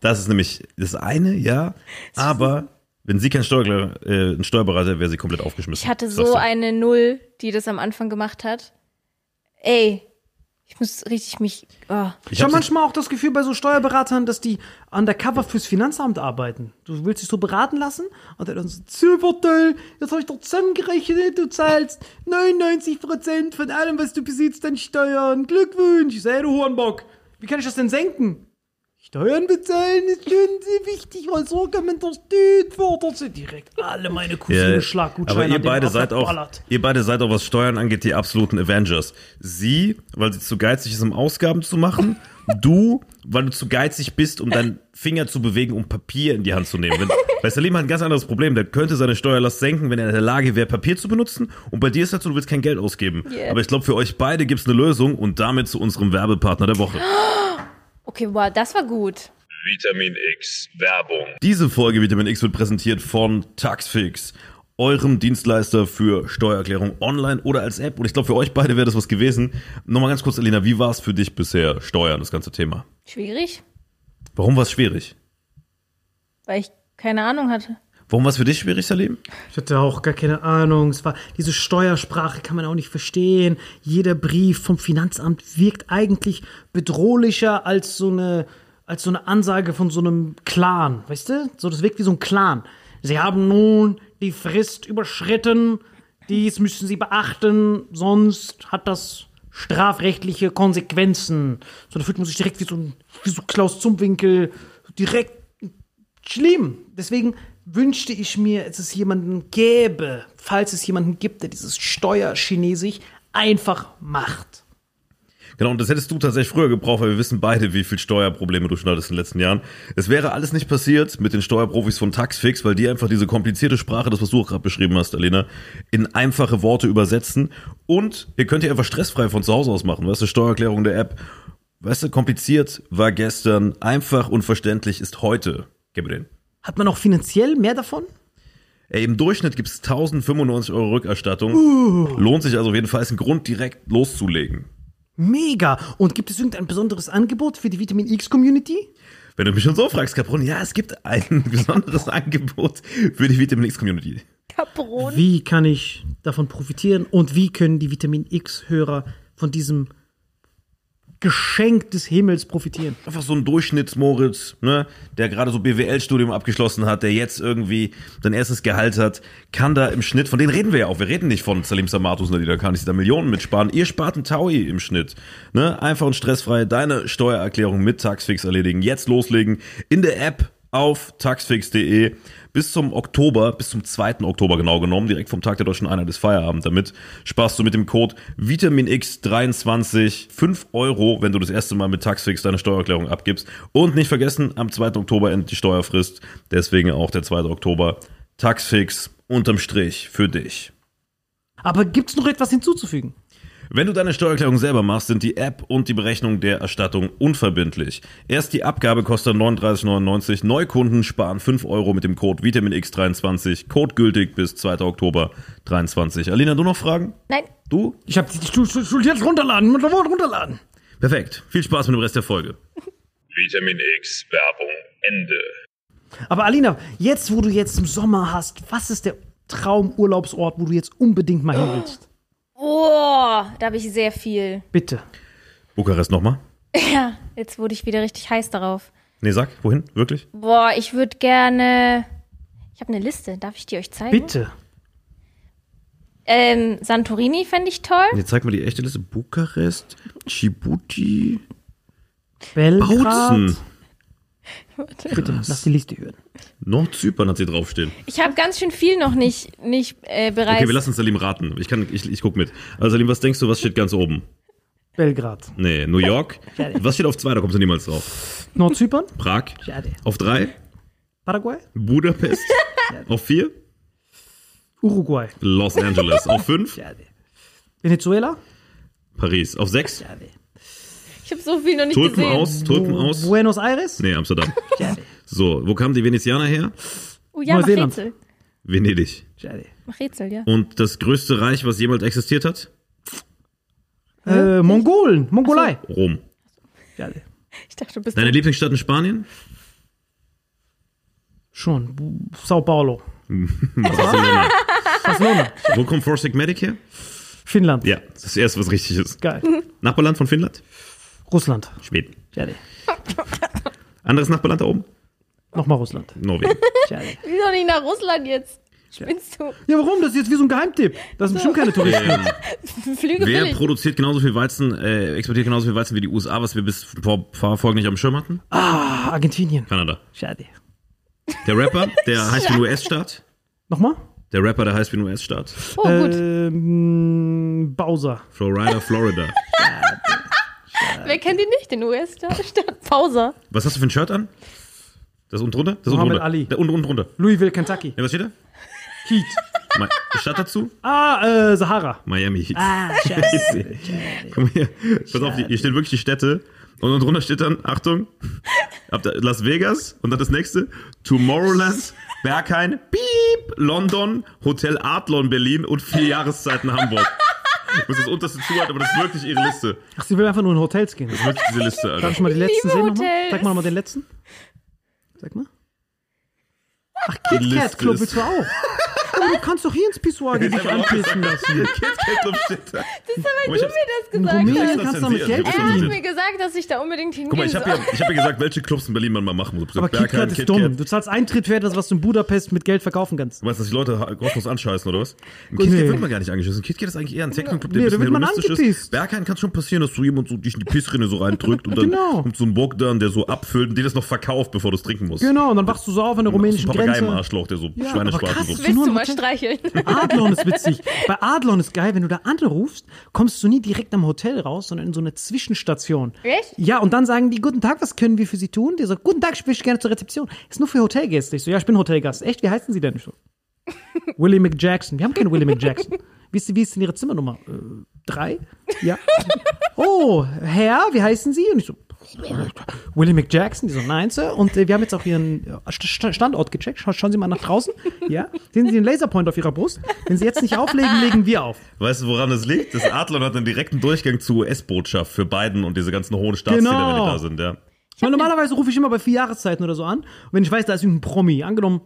das ist nämlich das eine, ja, aber Wenn sie kein Steuerklärer, äh, ein Steuerberater wäre, wäre sie komplett aufgeschmissen. Ich hatte so eine Null, die das am Anfang gemacht hat. Ey, ich muss richtig mich. Oh. Ich habe hab manchmal auch das Gefühl bei so Steuerberatern, dass die undercover fürs Finanzamt arbeiten. Du willst dich so beraten lassen und dann so, Silberteil, jetzt habe ich doch zusammengerechnet, du zahlst 99% von allem, was du besitzt an Steuern. Glückwunsch, ich sage, du Hornbock. Wie kann ich das denn senken? Steuern bezahlen ist schon sehr wichtig, weil so kann man das tut, fordert sie direkt alle meine Cousine Ja, Schlaggutscheine aber ihr beide seid auch, ihr beide seid auch, was Steuern angeht, die absoluten Avengers. Sie, weil sie zu geizig ist, um Ausgaben zu machen. du, weil du zu geizig bist, um deinen Finger zu bewegen, um Papier in die Hand zu nehmen. Wenn, weil Salim hat ein ganz anderes Problem. Der könnte seine Steuerlast senken, wenn er in der Lage wäre, Papier zu benutzen. Und bei dir ist das so, du willst kein Geld ausgeben. Yeah. Aber ich glaube, für euch beide gibt's eine Lösung und damit zu unserem Werbepartner der Woche. Okay, wow, das war gut. Vitamin X Werbung. Diese Folge Vitamin X wird präsentiert von Taxfix, eurem Dienstleister für Steuererklärung online oder als App. Und ich glaube, für euch beide wäre das was gewesen. Nochmal ganz kurz, Alina, wie war es für dich bisher, Steuern, das ganze Thema? Schwierig, Warum war es schwierig? weil ich keine Ahnung hatte. Warum war es für dich schwierig, Salim? Ich hatte auch gar keine Ahnung. Es war, diese Steuersprache kann man auch nicht verstehen. Jeder Brief vom Finanzamt wirkt eigentlich bedrohlicher als so eine, als so eine Ansage von so einem Clan. Weißt du? So, das wirkt wie so ein Clan. Sie haben nun die Frist überschritten. Dies müssen Sie beachten, sonst hat das strafrechtliche Konsequenzen. So, da fühlt man sich direkt wie so, ein, wie so Klaus Zumwinkel, direkt schlimm. Deswegen wünschte ich mir, dass es jemanden gäbe, falls es jemanden gibt, der dieses Steuerchinesisch einfach macht. Genau, und das hättest du tatsächlich früher gebraucht, weil wir wissen beide, wie viel Steuerprobleme du schon hattest in den letzten Jahren. Es wäre alles nicht passiert mit den Steuerprofis von Taxfix, weil die einfach diese komplizierte Sprache, das was du auch gerade beschrieben hast, Alena, in einfache Worte übersetzen. Und ihr könnt ihr einfach stressfrei von zu Hause aus machen. Weißt du, Steuererklärung der App. Weißt du, kompliziert war gestern, einfach und verständlich ist heute. Gib mir den. Hat man auch finanziell mehr davon? Ey, im Durchschnitt gibt's 1095 Euro Rückerstattung. Lohnt sich also auf jeden Fall, ist ein Grund, direkt loszulegen. Mega. Und gibt es irgendein besonderes Angebot für die Vitamin X Community? Wenn du mich schon so fragst, Capron, ja, es gibt ein besonderes Angebot für die Vitamin X Community. Capron. Wie kann ich davon profitieren und wie können die Vitamin X Hörer von diesem Geschenk des Himmels profitieren? Einfach so ein Durchschnittsmoritz, ne, der gerade so BWL-Studium abgeschlossen hat, der jetzt irgendwie sein erstes Gehalt hat, kann da im Schnitt, von denen reden wir ja auch, wir reden nicht von Salim Samatus, ne, die da kann ich da Millionen mitsparen. Ihr spart einen Taui im Schnitt, ne, einfach und stressfrei deine Steuererklärung mit Taxfix erledigen, jetzt loslegen, in der App auf taxfix.de bis zum Oktober, bis zum 2. Oktober genau genommen, direkt vom Tag der Deutschen Einheit des Feierabend damit, sparst du mit dem Code VitaminX23 5 Euro, wenn du das erste Mal mit Taxfix deine Steuererklärung abgibst. Und nicht vergessen, am 2. Oktober endet die Steuerfrist, deswegen auch der 2. Oktober. Taxfix unterm Strich für dich. Aber gibt es noch etwas hinzuzufügen? Wenn du deine Steuererklärung selber machst, sind die App und die Berechnung der Erstattung unverbindlich. Erst die Abgabe kostet 39,99. Neukunden sparen 5 Euro mit dem Code VitaminX23. Code gültig bis 2. Oktober 23. Alina, du noch Fragen? Nein, Du? Ich habe die Schuld Schuld jetzt runterladen, mit Wort runterladen. Perfekt. Viel Spaß mit dem Rest der Folge. Vitamin X Werbung Ende. Aber Alina, jetzt wo du jetzt im Sommer hast, was ist der Traumurlaubsort, wo du jetzt unbedingt mal hin willst? Oh, da habe ich sehr viel. Bitte. Bukarest nochmal? Ja, jetzt wurde ich wieder richtig heiß darauf. Nee, sag, wohin? Wirklich? Boah, ich würde gerne. Ich habe eine Liste. Darf ich die euch zeigen? Bitte. Ähm, Santorini fände ich toll. Nee, zeig mal die echte Liste. Bukarest, Djibouti, Belgrad. Bautzen. Bitte, lass die Liste hören. Nordzypern hat sie draufstehen. Ich habe ganz schön viel noch nicht, nicht äh, bereits. Okay, wir lassen Salim raten. Ich, kann, ich, ich guck mit. Also Salim, was denkst du, was steht ganz oben? Belgrad. Nee, New York. Was steht auf zwei? Da kommst du niemals drauf. Nordzypern? Prag. Schade. Auf drei. Paraguay? Budapest. auf vier. Uruguay. Los Angeles. Auf fünf. Schade. Venezuela? Paris. Auf sechs. Schade. Habe so viel noch nicht Tulpen gesehen. aus. Tulpen aus. Buenos Aires? Nee, Amsterdam. So, wo kamen die Venezianer her? Oh ja, mach. Rätsel. Venedig. Mach Rätsel, ja. Und das größte Reich, was jemals existiert hat? Äh, Mongolen. Mongolei. Rom. Schade. Ich dachte, du bist. Deine Lieblingsstadt in Spanien? Schon. Sao Paulo. Barcelona. Barcelona. Wo kommt Forsig Medic her? Finnland. Ja, das ist das erste, was richtig ist. Geil. Nachbarland von Finnland? Russland. Schweden. Schade. Anderes Nachbarland da oben? Nochmal Russland. Norwegen. Schade. Wieso nicht nach Russland jetzt? Spinnst du? Ja, warum? Das ist jetzt wie so ein Geheimtipp. Das sind bestimmt keine Touristen. Flüge wer billig. produziert genauso viel Weizen, äh, exportiert genauso viel Weizen wie die USA, was wir bis vor vor Folgen nicht am Schirm hatten? Ah, Argentinien. Kanada. Schade. Der Rapper, der heißt wie ein US-Staat. Nochmal? Der Rapper, der heißt wie ein US-Staat. Oh, gut. Ähm, Bowser. Florida, Florida. Wer kennt ihn nicht? Den US-Staat Pauser. Was hast du für ein Shirt an? Das unten drunter? Das unten Mohammed drunter. Ali. Der unten, unten drunter. Louisville, Kentucky. Ja, was steht da? Heat. Mi- Stadt dazu? Ah, äh, Sahara. Miami Heat. Ah, scheiße. Mal hier. Pass auf, hier stehen wirklich die Städte. Und unten drunter steht dann, Achtung, Las Vegas und dann das nächste, Tomorrowland, Berghain, Piep, London, Hotel Adlon Berlin und vier Jahreszeiten Hamburg. Ich muss das unterste zuhalten, aber das ist wirklich ihre Liste. Ach, sie will einfach nur in Hotels gehen. Das ist wirklich diese Liste, Darf Alter. ich mal die letzten liebe sehen nochmal? Sag mal mal den letzten. Sag mal. Ach, KitKat Club ist- willst du auch? Oh, du kannst doch hier ins Pissoir gehen, dich anpissen lassen. KitKat Club steht da. Das mal, aber du hab's- mir das In gesagt Rumänien hast. das kannst du damit. Geld Er hat mir gesagt, dass ich da unbedingt hingehen Guck mal, ich habe ja, ich hab ja gesagt, welche Clubs in Berlin man mal machen muss. Aber KitKat ist KitKat. dumm. Du zahlst Eintritt für etwas, was du in Budapest mit Geld verkaufen kannst. Du meinst, dass die Leute kostenlos anscheißen, oder was? Im KitKat Nee. wird man gar nicht angeschissen. KitKat ist eigentlich eher ein Techno-Club, der Nee, ein da bisschen wird man hedonistisch ist. Berghain kann schon passieren, dass so jemand so dich in die Pissrinne so reindrückt und dann Genau. kommt so ein Bogdan, der so abfüllt und dir das noch verkauft, bevor du es trinken musst. Genau, und dann wachst du so auf an der rumänischen Papagei im Grenze. Arschloch, der so Ja, aber krass. so. Willst du ein mal streicheln? Adlon ist witzig. Bei Adlon ist geil, wenn du da anrufst, kommst du nie direkt am Hotel raus, sondern in so eine Zwischenstation. Echt? Ja, und dann sagen die, guten Tag, was können wir für Sie tun? Die so, guten Tag, ich möchte gerne zur Rezeption. Ist nur für Hotelgäste. Ich so, ja, ich bin Hotelgast. Echt, wie heißen Sie denn? Ich so, Willie McJackson. Wir haben keine Willie McJackson. Wie ist, wie ist denn Ihre Zimmernummer? Äh, drei? Ja. Oh, Herr, wie heißen Sie? Und ich so, Willie McJackson, die so, nein, Sir. Und äh, wir haben jetzt auch Ihren äh, St- St- Standort gecheckt. Scha schauen Sie mal nach draußen. Ja. Sehen Sie den Laserpoint auf Ihrer Brust? Wenn Sie jetzt nicht auflegen, legen wir auf. Weißt du, woran das liegt? Das Adlon hat einen direkten Durchgang zur US-Botschaft für Biden und diese ganzen hohen Staatsziele, Genau. wenn die da sind, ja. Weil normalerweise rufe ich immer bei vier Jahreszeiten oder so an. Und wenn ich weiß, da ist irgendein Promi, angenommen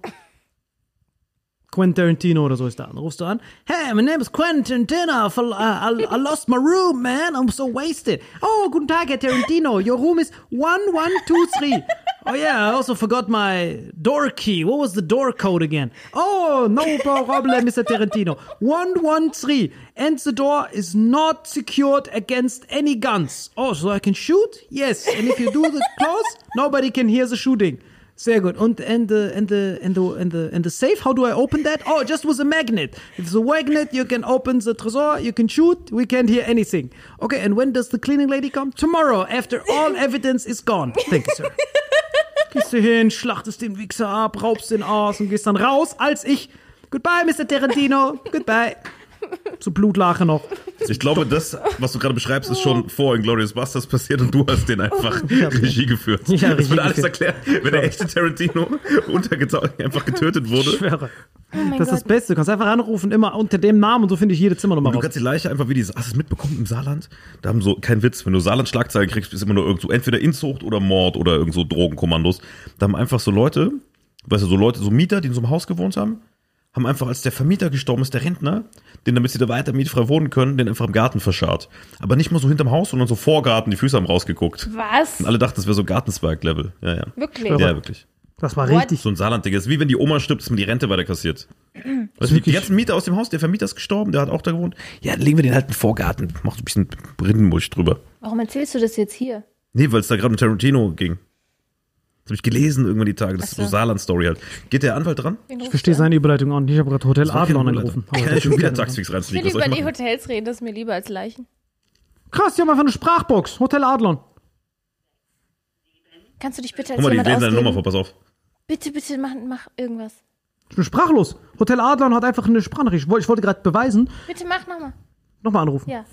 Quentin Tarantino oder so ist da. Dann rufst du an. Hey, my name is Quentin Tarantino. I, I, I lost my room, man. I'm so wasted. Oh, guten Tag, Herr Tarantino. Your room is 1123. Oh yeah, I also forgot my door key. What was the door code again? Oh, no problem, Mr. Tarantino. 113. And the door is not secured against any guns. Oh, so I can shoot? Yes. And if you do the close, nobody can hear the shooting. Sehr gut. Und and the and the and the and the and the safe. How do I open that? Oh, just with a magnet. If it's a magnet, you can open the tresor. You can shoot. We can't hear anything. Okay. And when does the cleaning lady come? Tomorrow, after all evidence is gone. Thank you, sir. Gehst du hin, schlachtest den Wichser ab, raubst den aus und gehst dann raus, als ich. Goodbye, Mr. Tarantino. Goodbye. Zu Blutlache noch. Ich glaube, das, was du gerade beschreibst, ist schon vor Inglourious Basterds passiert und du hast den einfach Regie geführt. Ja, das Regie wird alles geführt. erklärt, wenn der echte Tarantino untergetaucht, einfach getötet wurde. Ich schwöre. Oh Das ist das Gott. Beste. Du kannst einfach anrufen, immer unter dem Namen und so finde ich jede Zimmernummer Du raus. kannst die Leiche einfach wie die, hast du es mitbekommen im Saarland? Da haben so, kein Witz, wenn du Saarland-Schlagzeilen kriegst, ist immer nur irgend so, entweder Inzucht oder Mord oder irgend so Drogenkommandos. Da haben einfach so Leute, weißt du, so Leute, so Mieter, die in so einem Haus gewohnt haben, haben einfach, als der Vermieter gestorben ist, der Rentner, den, damit sie da weiter mietfrei wohnen können, den einfach im Garten verscharrt. Aber nicht mal so hinterm Haus, sondern so Vorgarten, die Füße haben rausgeguckt. Was? Und alle dachten, das wäre so Gartenzwerg-Level. Ja, ja. Wirklich? Ja, wirklich. Das war What? richtig. So ein Saarland-Ding. Das ist wie wenn die Oma stirbt, dass man die Rente weiter kassiert. Weißt du, die ganzen Mieter aus dem Haus, der Vermieter ist gestorben, der hat auch da gewohnt. Ja, dann legen wir den halt in den Vorgarten. Mach so ein bisschen Rindenmulch drüber. Warum erzählst du das jetzt hier? Nee, weil es da gerade mit Tarantino ging. Das habe ich gelesen irgendwann die Tage. Das ist so. Saarland-Story halt. Geht der Anwalt dran? Ich verstehe seine Überleitung auch nicht. Ich habe gerade Hotel Adlon angerufen. Ich kann ja schon wieder Taxfix Ich reinfliegen. will über ich die? Hotels reden, das ist mir lieber als Leichen. Krass, die haben einfach eine Sprachbox. Hotel Adlon. Kannst du dich bitte als Guck mal, die lesen seine Nummer vor, pass auf. Bitte, bitte, mach, mach irgendwas. Ich bin sprachlos. Hotel Adlon hat einfach eine Sprachnachricht. Ich wollte, ich wollte gerade beweisen. Bitte mach nochmal. Nochmal anrufen. Ja.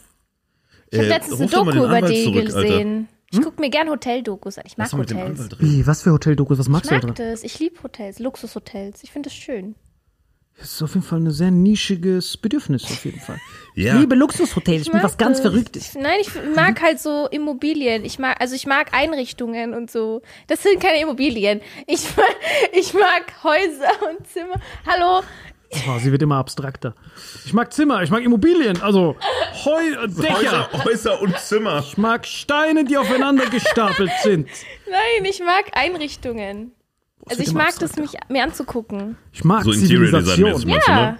Ich habe Äh, letztens eine Doku über die zurück, Alter. Gesehen. Ich gucke mir gern Hoteldokus an. Ich mag dem Hotels. Wie, was für Hoteldokus? Was magst Ich du mag da dran? das. Ich liebe Hotels, Luxushotels. Ich finde das schön. Das ist auf jeden Fall ein sehr nischiges Bedürfnis, auf jeden Fall. Ja. Ich liebe Luxushotels, ich bin mag was ganz das. Verrücktes. Nein, ich mag halt so Immobilien. Ich mag, also ich mag Einrichtungen und so. Das sind keine Immobilien. Ich mag, ich mag Häuser und Zimmer. Hallo, Oh, sie wird immer abstrakter. Ich mag Zimmer, ich mag Immobilien, also Heu Dächer. Häuser, Häuser und Zimmer. Ich mag Steine, die aufeinander gestapelt sind. nein, ich mag Einrichtungen. Also wird ich mag das, mich mir anzugucken. Ich mag So Interior Design Zivilisation. du, Ja. ne?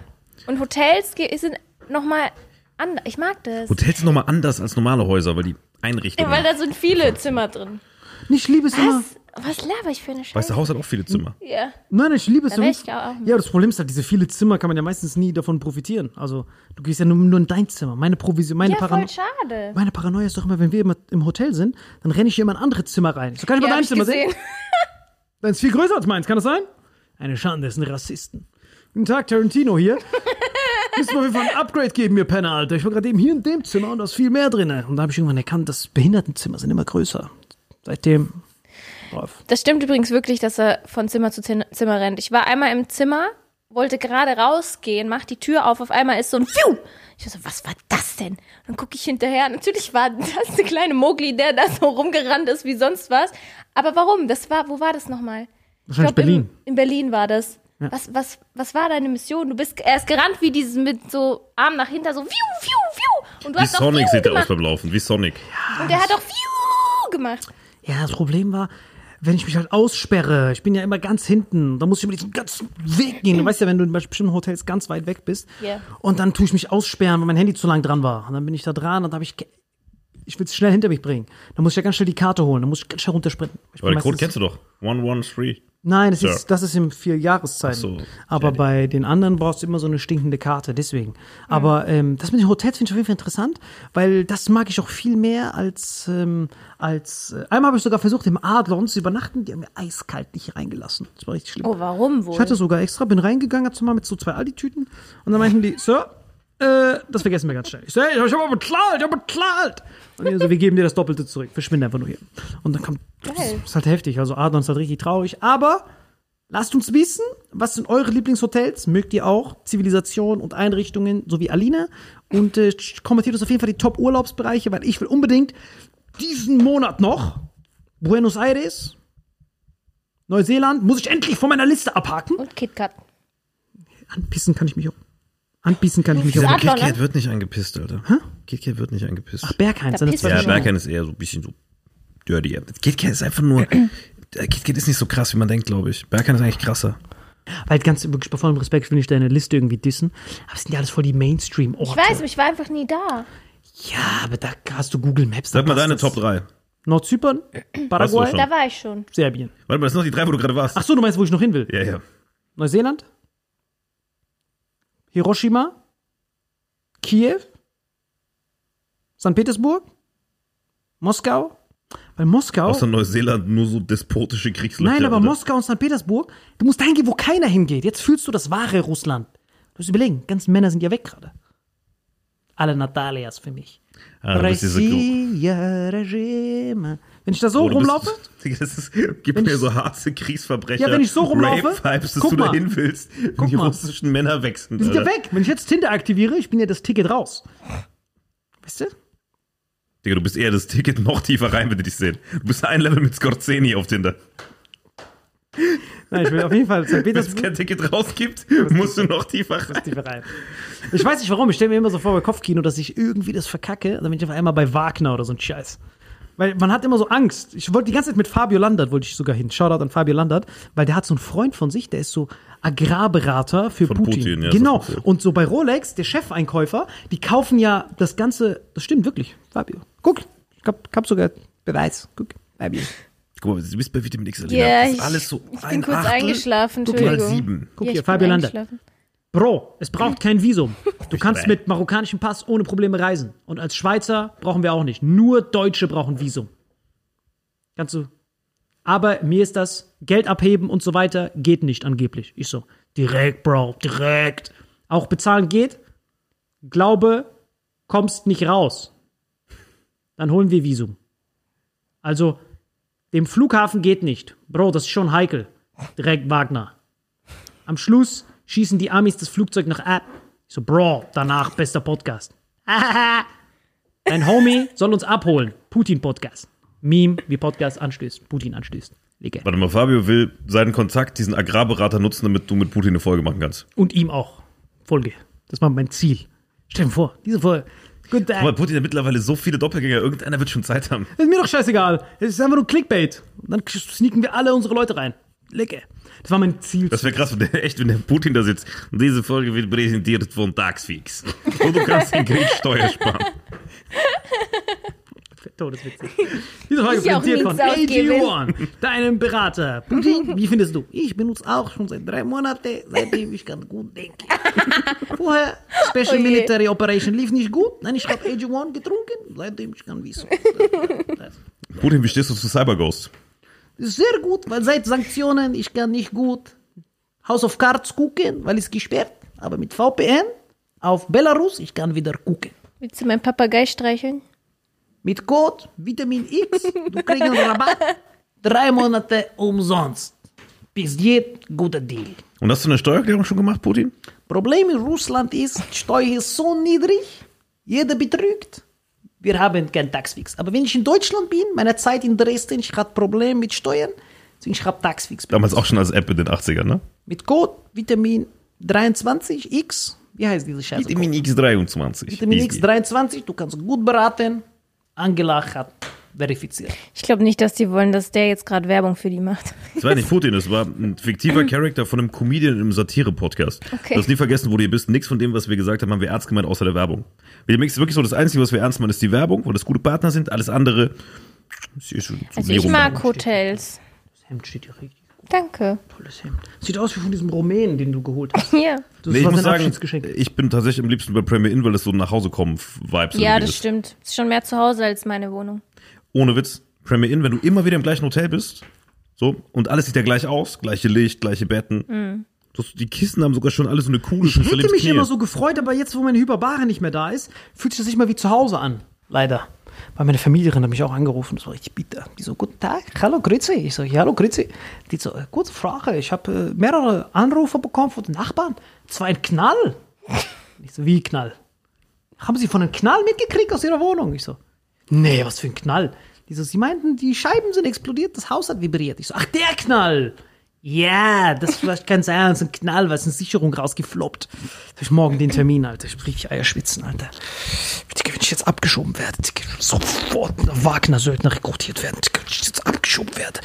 Und Hotels sind nochmal anders. Ich mag das. Hotels sind nochmal anders als normale Häuser, weil die Ja, Einrichtungen. weil da sind viele Zimmer drin. Ich liebe es immer. Was? Was laber ich für eine Scheiße? weißt du, Haus hat auch viele Zimmer. Ja. Nein, ich liebe es Da ich auch. Ja, das Problem ist halt, diese viele Zimmer kann man ja meistens nie davon profitieren. Also, du gehst ja nur, nur in dein Zimmer. Meine Provision, meine Ja, voll Paranoia. schade. Meine Paranoia ist doch immer, wenn wir immer im Hotel sind, dann renne ich hier immer in andere Zimmer rein. So, kann ich mal Ja, hab dein ich Zimmer sehen? gesehen. Dein ist viel größer als meins, kann das sein? Eine Schande, das sind Rassisten. Guten Tag, Tarantino hier. Müssen wir auf jeden Fall ein Upgrade geben, ihr Penner, Alter. Ich war gerade eben hier in dem Zimmer und da ist viel mehr drin. Und da habe ich irgendwann erkannt, dass Behindertenzimmer sind immer größer. Seitdem drauf. Das stimmt übrigens wirklich, dass er von Zimmer zu Zimmer rennt. Ich war einmal im Zimmer, wollte gerade rausgehen, mach die Tür auf, auf einmal ist so ein Pfiuh. Ich so, was war das denn? Dann gucke ich hinterher. Natürlich war das der kleine Mogli, der da so rumgerannt ist wie sonst was. Aber warum? Das war, wo war das nochmal? Ich Wahrscheinlich glaub, Berlin. In, in Berlin war das. Was, was, was war deine Mission? Du bist erst gerannt wie dieses mit so Arm nach hinten, so Pfiuh, Pfiuh, Pfiuh. Und du Wie hast auch Sonic Pfiuh sieht der aus beim Laufen. Wie Sonic. Und der hat auch Pfiuh gemacht. Ja, das Problem war, wenn ich mich halt aussperre, ich bin ja immer ganz hinten, da muss ich über diesen ganzen Weg gehen. Du weißt ja, wenn du in bestimmten Hotels ganz weit weg bist. Ja. Und dann tue ich mich aussperren, weil mein Handy zu lang dran war. Und dann bin ich da dran und dann habe ich. Ich will es schnell hinter mich bringen. Dann muss ich ja ganz schnell die Karte holen. Dann muss ich ganz schnell runtersprinten. Ich Aber den Code kennst du doch. 113. Nein, das Sir. ist, das ist in vier Jahreszeiten. So, Aber Jenny. bei den anderen brauchst du immer so eine stinkende Karte, deswegen. Aber ähm, das mit den Hotels finde ich auf jeden Fall interessant, weil das mag ich auch viel mehr als, ähm, als äh, einmal habe ich sogar versucht, im Adlon zu übernachten, die haben mir eiskalt nicht reingelassen. Das war richtig schlimm. Oh, warum wohl? Ich hatte sogar extra, bin reingegangen, hab so mal mit so zwei Aldi-Tüten und dann meinten die, Sir, äh, das vergessen wir ganz schnell. Ich so, hey, ich hab aber bezahlt, ich hab bezahlt. Und die so, wir geben dir das Doppelte zurück. Verschwinde einfach nur hier. Und dann kommt, das Geil. ist halt heftig. Also Adlon ist halt richtig traurig. Aber lasst uns wissen, was sind eure Lieblingshotels? Mögt ihr auch Zivilisation und Einrichtungen, so wie Alina? Und äh, kommentiert uns auf jeden Fall die Top-Urlaubsbereiche, weil ich will unbedingt diesen Monat noch Buenos Aires, Neuseeland, muss ich endlich von meiner Liste abhaken. Und KitKat. Anpissen kann ich mich auch. Anpissen kann ich mich Ja, auch. aber Adlon, KitKat ne? wird nicht angepisst, Alter. KitKat wird nicht angepisst. Ach, Bergheim, Da ja. Berghain ist eher so ein bisschen so dirty. KitKat ist einfach nur. äh, KitKat ist nicht so krass, wie man denkt, glaube ich. Berghain ist eigentlich krasser. Weil ganz wirklich bei vollem Respekt will ich deine Liste irgendwie dissen. Aber es sind ja alles voll die Mainstream-Orte. Ich weiß, aber ich war einfach nie da. Ja, aber da hast du Google Maps. da Sag mal deine das. Top 3. Nordzypern, Paraguay, schon. Da war ich schon. Serbien. Warte mal, das sind noch die drei, wo du gerade warst. Ach so, du meinst, wo ich noch hin will? Ja, ja. Neuseeland, Hiroshima, Kiew, St. Petersburg, Moskau. Weil Moskau. Außer Neuseeland nur so despotische Kriegslöcher. Nein, aber Alter. Moskau und St. Petersburg, du musst dahin gehen, wo keiner hingeht. Jetzt fühlst du das wahre Russland. Du musst überlegen, die ganzen Männer sind ja weg gerade. Alle Natalias für mich. Ah, du bist diese Gro- Россия, Regime. Wenn ich da so Oh, bist- rumlaufe, Digga, das ist, gib Wenn mir ich- so harte Kriegsverbrecher. Ja, wenn ich so rumlaufe, Rape-Vibes, dass du mal. dahin willst, Guck die mal. russischen Männer sind. die sind ja weg. Wenn ich jetzt Tinder aktiviere, ich bin ja das Ticket raus. Weißt du? Digga, du bist eher das Ticket noch tiefer rein, wenn die dich sehen. Du bist ein Level mit Scorzeni auf Tinder. Nein, ich will auf jeden Fall. Wenn es kein Ticket rausgibt, musst du noch tiefer rein. tiefer rein. Ich weiß nicht warum, ich stelle mir immer so vor bei Kopfkino, dass ich irgendwie das verkacke, dann bin ich auf einmal bei Wagner oder so ein Scheiß. Weil man hat immer so Angst. Ich wollte die ganze Zeit mit Fabio Landert, wollte ich sogar hin. Shoutout an Fabio Landert, weil der hat so einen Freund von sich, der ist so Agrarberater für Von Putin. Putin, ja, genau. cool. Und so bei Rolex, der Chefeinkäufer, die kaufen ja das Ganze, das stimmt wirklich, Fabio. Guck, ich hab, hab sogar Beweis. Guck, Fabio. Guck mal, du bist bei Vitamin X. Ja, das ist ich, alles so ich bin kurz Achtel, eingeschlafen, Guck mal, Entschuldigung. sieben. Guck Ja, hier, ich bin Fabio Landert. Bro, es braucht kein Visum. Du kannst mit marokkanischem Pass ohne Probleme reisen. Und als Schweizer brauchen wir auch nicht. Nur Deutsche brauchen Visum. Kannst du. Aber mir ist das Geld abheben und so weiter geht nicht angeblich. Ich so, direkt, Bro, direkt. Auch bezahlen geht. Glaube, kommst nicht raus. Dann holen wir Visum. Also, dem Flughafen geht nicht. Bro, das ist schon heikel. Direkt Wagner. Am Schluss schießen die Amis das Flugzeug noch ab. Ich so, Bro, danach bester Podcast. Dein Homie soll uns abholen. Putin-Podcast. Meme, wie Podcast anstößt. Putin anstößt. Legge. Warte mal, Fabio will seinen Kontakt, diesen Agrarberater nutzen, damit du mit Putin eine Folge machen kannst. Und ihm auch. Folge. Das war mein Ziel. Stell dir vor, diese Folge. Guten Tag. Aber Putin hat mittlerweile so viele Doppelgänger, irgendeiner wird schon Zeit haben. Ist mir doch scheißegal. Es ist einfach nur Clickbait. Und dann sneaken wir alle unsere Leute rein. Lecke. Das war mein Ziel. Das wäre krass, wenn der, echt, wenn der Putin da sitzt. Und diese Folge wird präsentiert von Taxfix. Und du kannst den Krieg Steuer sparen. Todeswitzig. Diese Folge präsentiert von nichts ausgeben. AG1, deinem Berater. Putin, wie findest du? Ich benutze auch schon seit drei Monaten, seitdem ich ganz gut denke. Vorher, Special Oh je. Military Operation lief nicht gut. Nein, ich habe AG1 getrunken, seitdem ich kann wissen. Putin, wie stehst du zu Cyberghost? Sehr gut, weil seit Sanktionen, ich kann nicht gut House of Cards gucken, weil es gesperrt. Aber mit VPN auf Belarus, ich kann wieder gucken. Willst du meinen Papagei streicheln? Mit Code Vitamin X, du kriegst einen Rabatt. Drei Monate umsonst. Bis jetzt, guter Deal. Und hast du eine Steuererklärung schon gemacht, Putin? Problem in Russland ist, die Steuer ist so niedrig, jeder betrügt. Wir haben kein Taxfix. Aber wenn ich in Deutschland bin, meine Zeit in Dresden, ich hatte Probleme mit Steuern, deswegen ich habe Taxfix. Damals auch schon als App in den 80ern, ne? Mit Code Vitamin 23 X, wie heißt diese Scheiße? Vitamin X23. Vitamin Easy. X23, du kannst gut beraten. Angela hat verifiziert. Ich glaube nicht, dass die wollen, dass der jetzt gerade Werbung für die macht. Das war nicht Putin, das war ein fiktiver Charakter von einem Comedian im Satire-Podcast. Okay. Du hast nie vergessen, wo du hier bist. Nichts von dem, was wir gesagt haben, haben wir ernst gemeint, außer der Werbung. Wir ist wirklich so, das Einzige, was wir ernst meinen, ist die Werbung, weil das gute Partner sind. Alles andere ist schon Also ich mag Hotels. Das Hemd steht hier richtig. Danke. Tolles Hemd. Sieht aus wie von diesem Rumänen, den du geholt hast. Ja. Das Nee, ich muss sagen, ich bin tatsächlich am liebsten bei Premier Inn, weil das so ein nach Hause kommen Vibes Ja, das ist. stimmt. Ist schon mehr zu Hause als meine Wohnung. Ohne Witz. Premier Inn, wenn du immer wieder im gleichen Hotel bist, so, und alles sieht ja gleich aus, gleiche Licht, gleiche Betten. Mhm. Das, die Kisten haben sogar schon alle so eine coole Ich hätte mich immer so gefreut, aber jetzt, wo meine Hyperbare nicht mehr da ist, fühlt sich das nicht mehr wie zu Hause an. Leider. Weil meine Familie hat mich auch angerufen, das war richtig bitter. Die so, guten Tag, hallo, grüezi. Ich so, ja, hallo, grüezi. Die so, äh, kurze Frage, ich habe äh, mehrere Anrufe bekommen von den Nachbarn. Es war ein Knall. Ich so, wie Knall? Haben Sie von einem Knall mitgekriegt aus Ihrer Wohnung? Ich so, nee, was für ein Knall? Die so, Sie meinten, die Scheiben sind explodiert, das Haus hat vibriert. Ich so, ach, der Knall. Ja, das war ganz ernst, ein Knall, weil es eine Sicherung rausgefloppt. Hab ich morgen den Termin, Alter. Ich richtig Eierschwitzen, Alter. Digga, wenn ich jetzt abgeschoben werde, Digga, sofort Wagner-Söldner rekrutiert werden. Digga, wenn ich jetzt abgeschoben werde.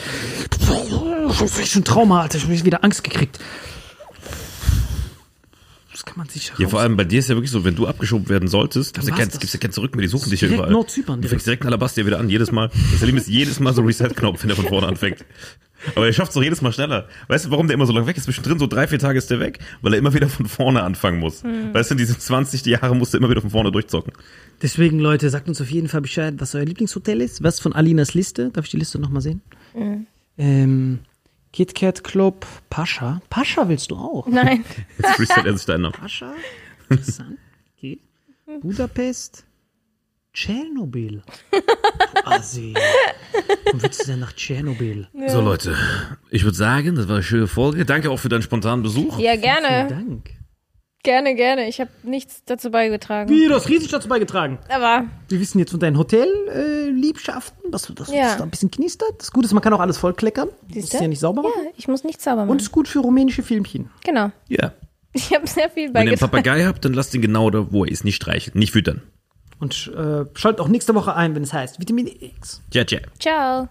Das ist schon ein Trauma, Alter. Ich hab wieder Angst gekriegt. Das kann man sich Ja, vor allem bei dir ist ja wirklich so, wenn du abgeschoben werden solltest, gibt's ja, kein, das. gibt's ja kein Zurück mehr, die suchen dich ja Direkt überall. Nordzypern Du fängst direkt Alabastia wieder an, jedes Mal. Das Leben ist jedes Mal so Reset-Knopf, wenn er von vorne anfängt. Aber er schafft es doch jedes Mal schneller. Weißt du, warum der immer so lange weg ist? Zwischendrin so drei, vier Tage ist der weg, weil er immer wieder von vorne anfangen muss. Weißt du, in diesen 20 Jahre musst du immer wieder von vorne durchzocken. Deswegen, Leute, sagt uns auf jeden Fall Bescheid, was euer Lieblingshotel ist. Was von Alinas Liste? Darf ich die Liste nochmal sehen? Ähm, KitKat Club, Pascha. Pascha willst du auch? Nein. Jetzt freestylt er sich deinen Namen. Pascha? Interessant. Okay. Budapest. Tschernobyl. Du Assi. Warum willst du denn nach Tschernobyl? So, Leute, ich würde sagen, das war eine schöne Folge. Danke auch für deinen spontanen Besuch. Ja, Vielen gerne. Dank. Gerne, gerne. Ich habe nichts dazu beigetragen. Wie, du hast riesig dazu beigetragen. Aber Wir wissen jetzt von deinen Hotel-Liebschaften, dass, dass Ja. das da ein bisschen knistert. Das Gute ist, man kann auch alles vollkleckern. Das ist Siehste? ja nicht sauber machen. ja, ich muss nichts sauber machen. Und ist gut für rumänische Filmchen. genau. Ja. Ich habe sehr viel Wenn ihr einen beigetragen. Papagei habt, dann lasst ihn genau da, wo er ist. Nicht streicheln, nicht füttern. Und äh, schaltet auch nächste Woche ein, wenn es heißt Vitamin X. Tja, tja. Ciao.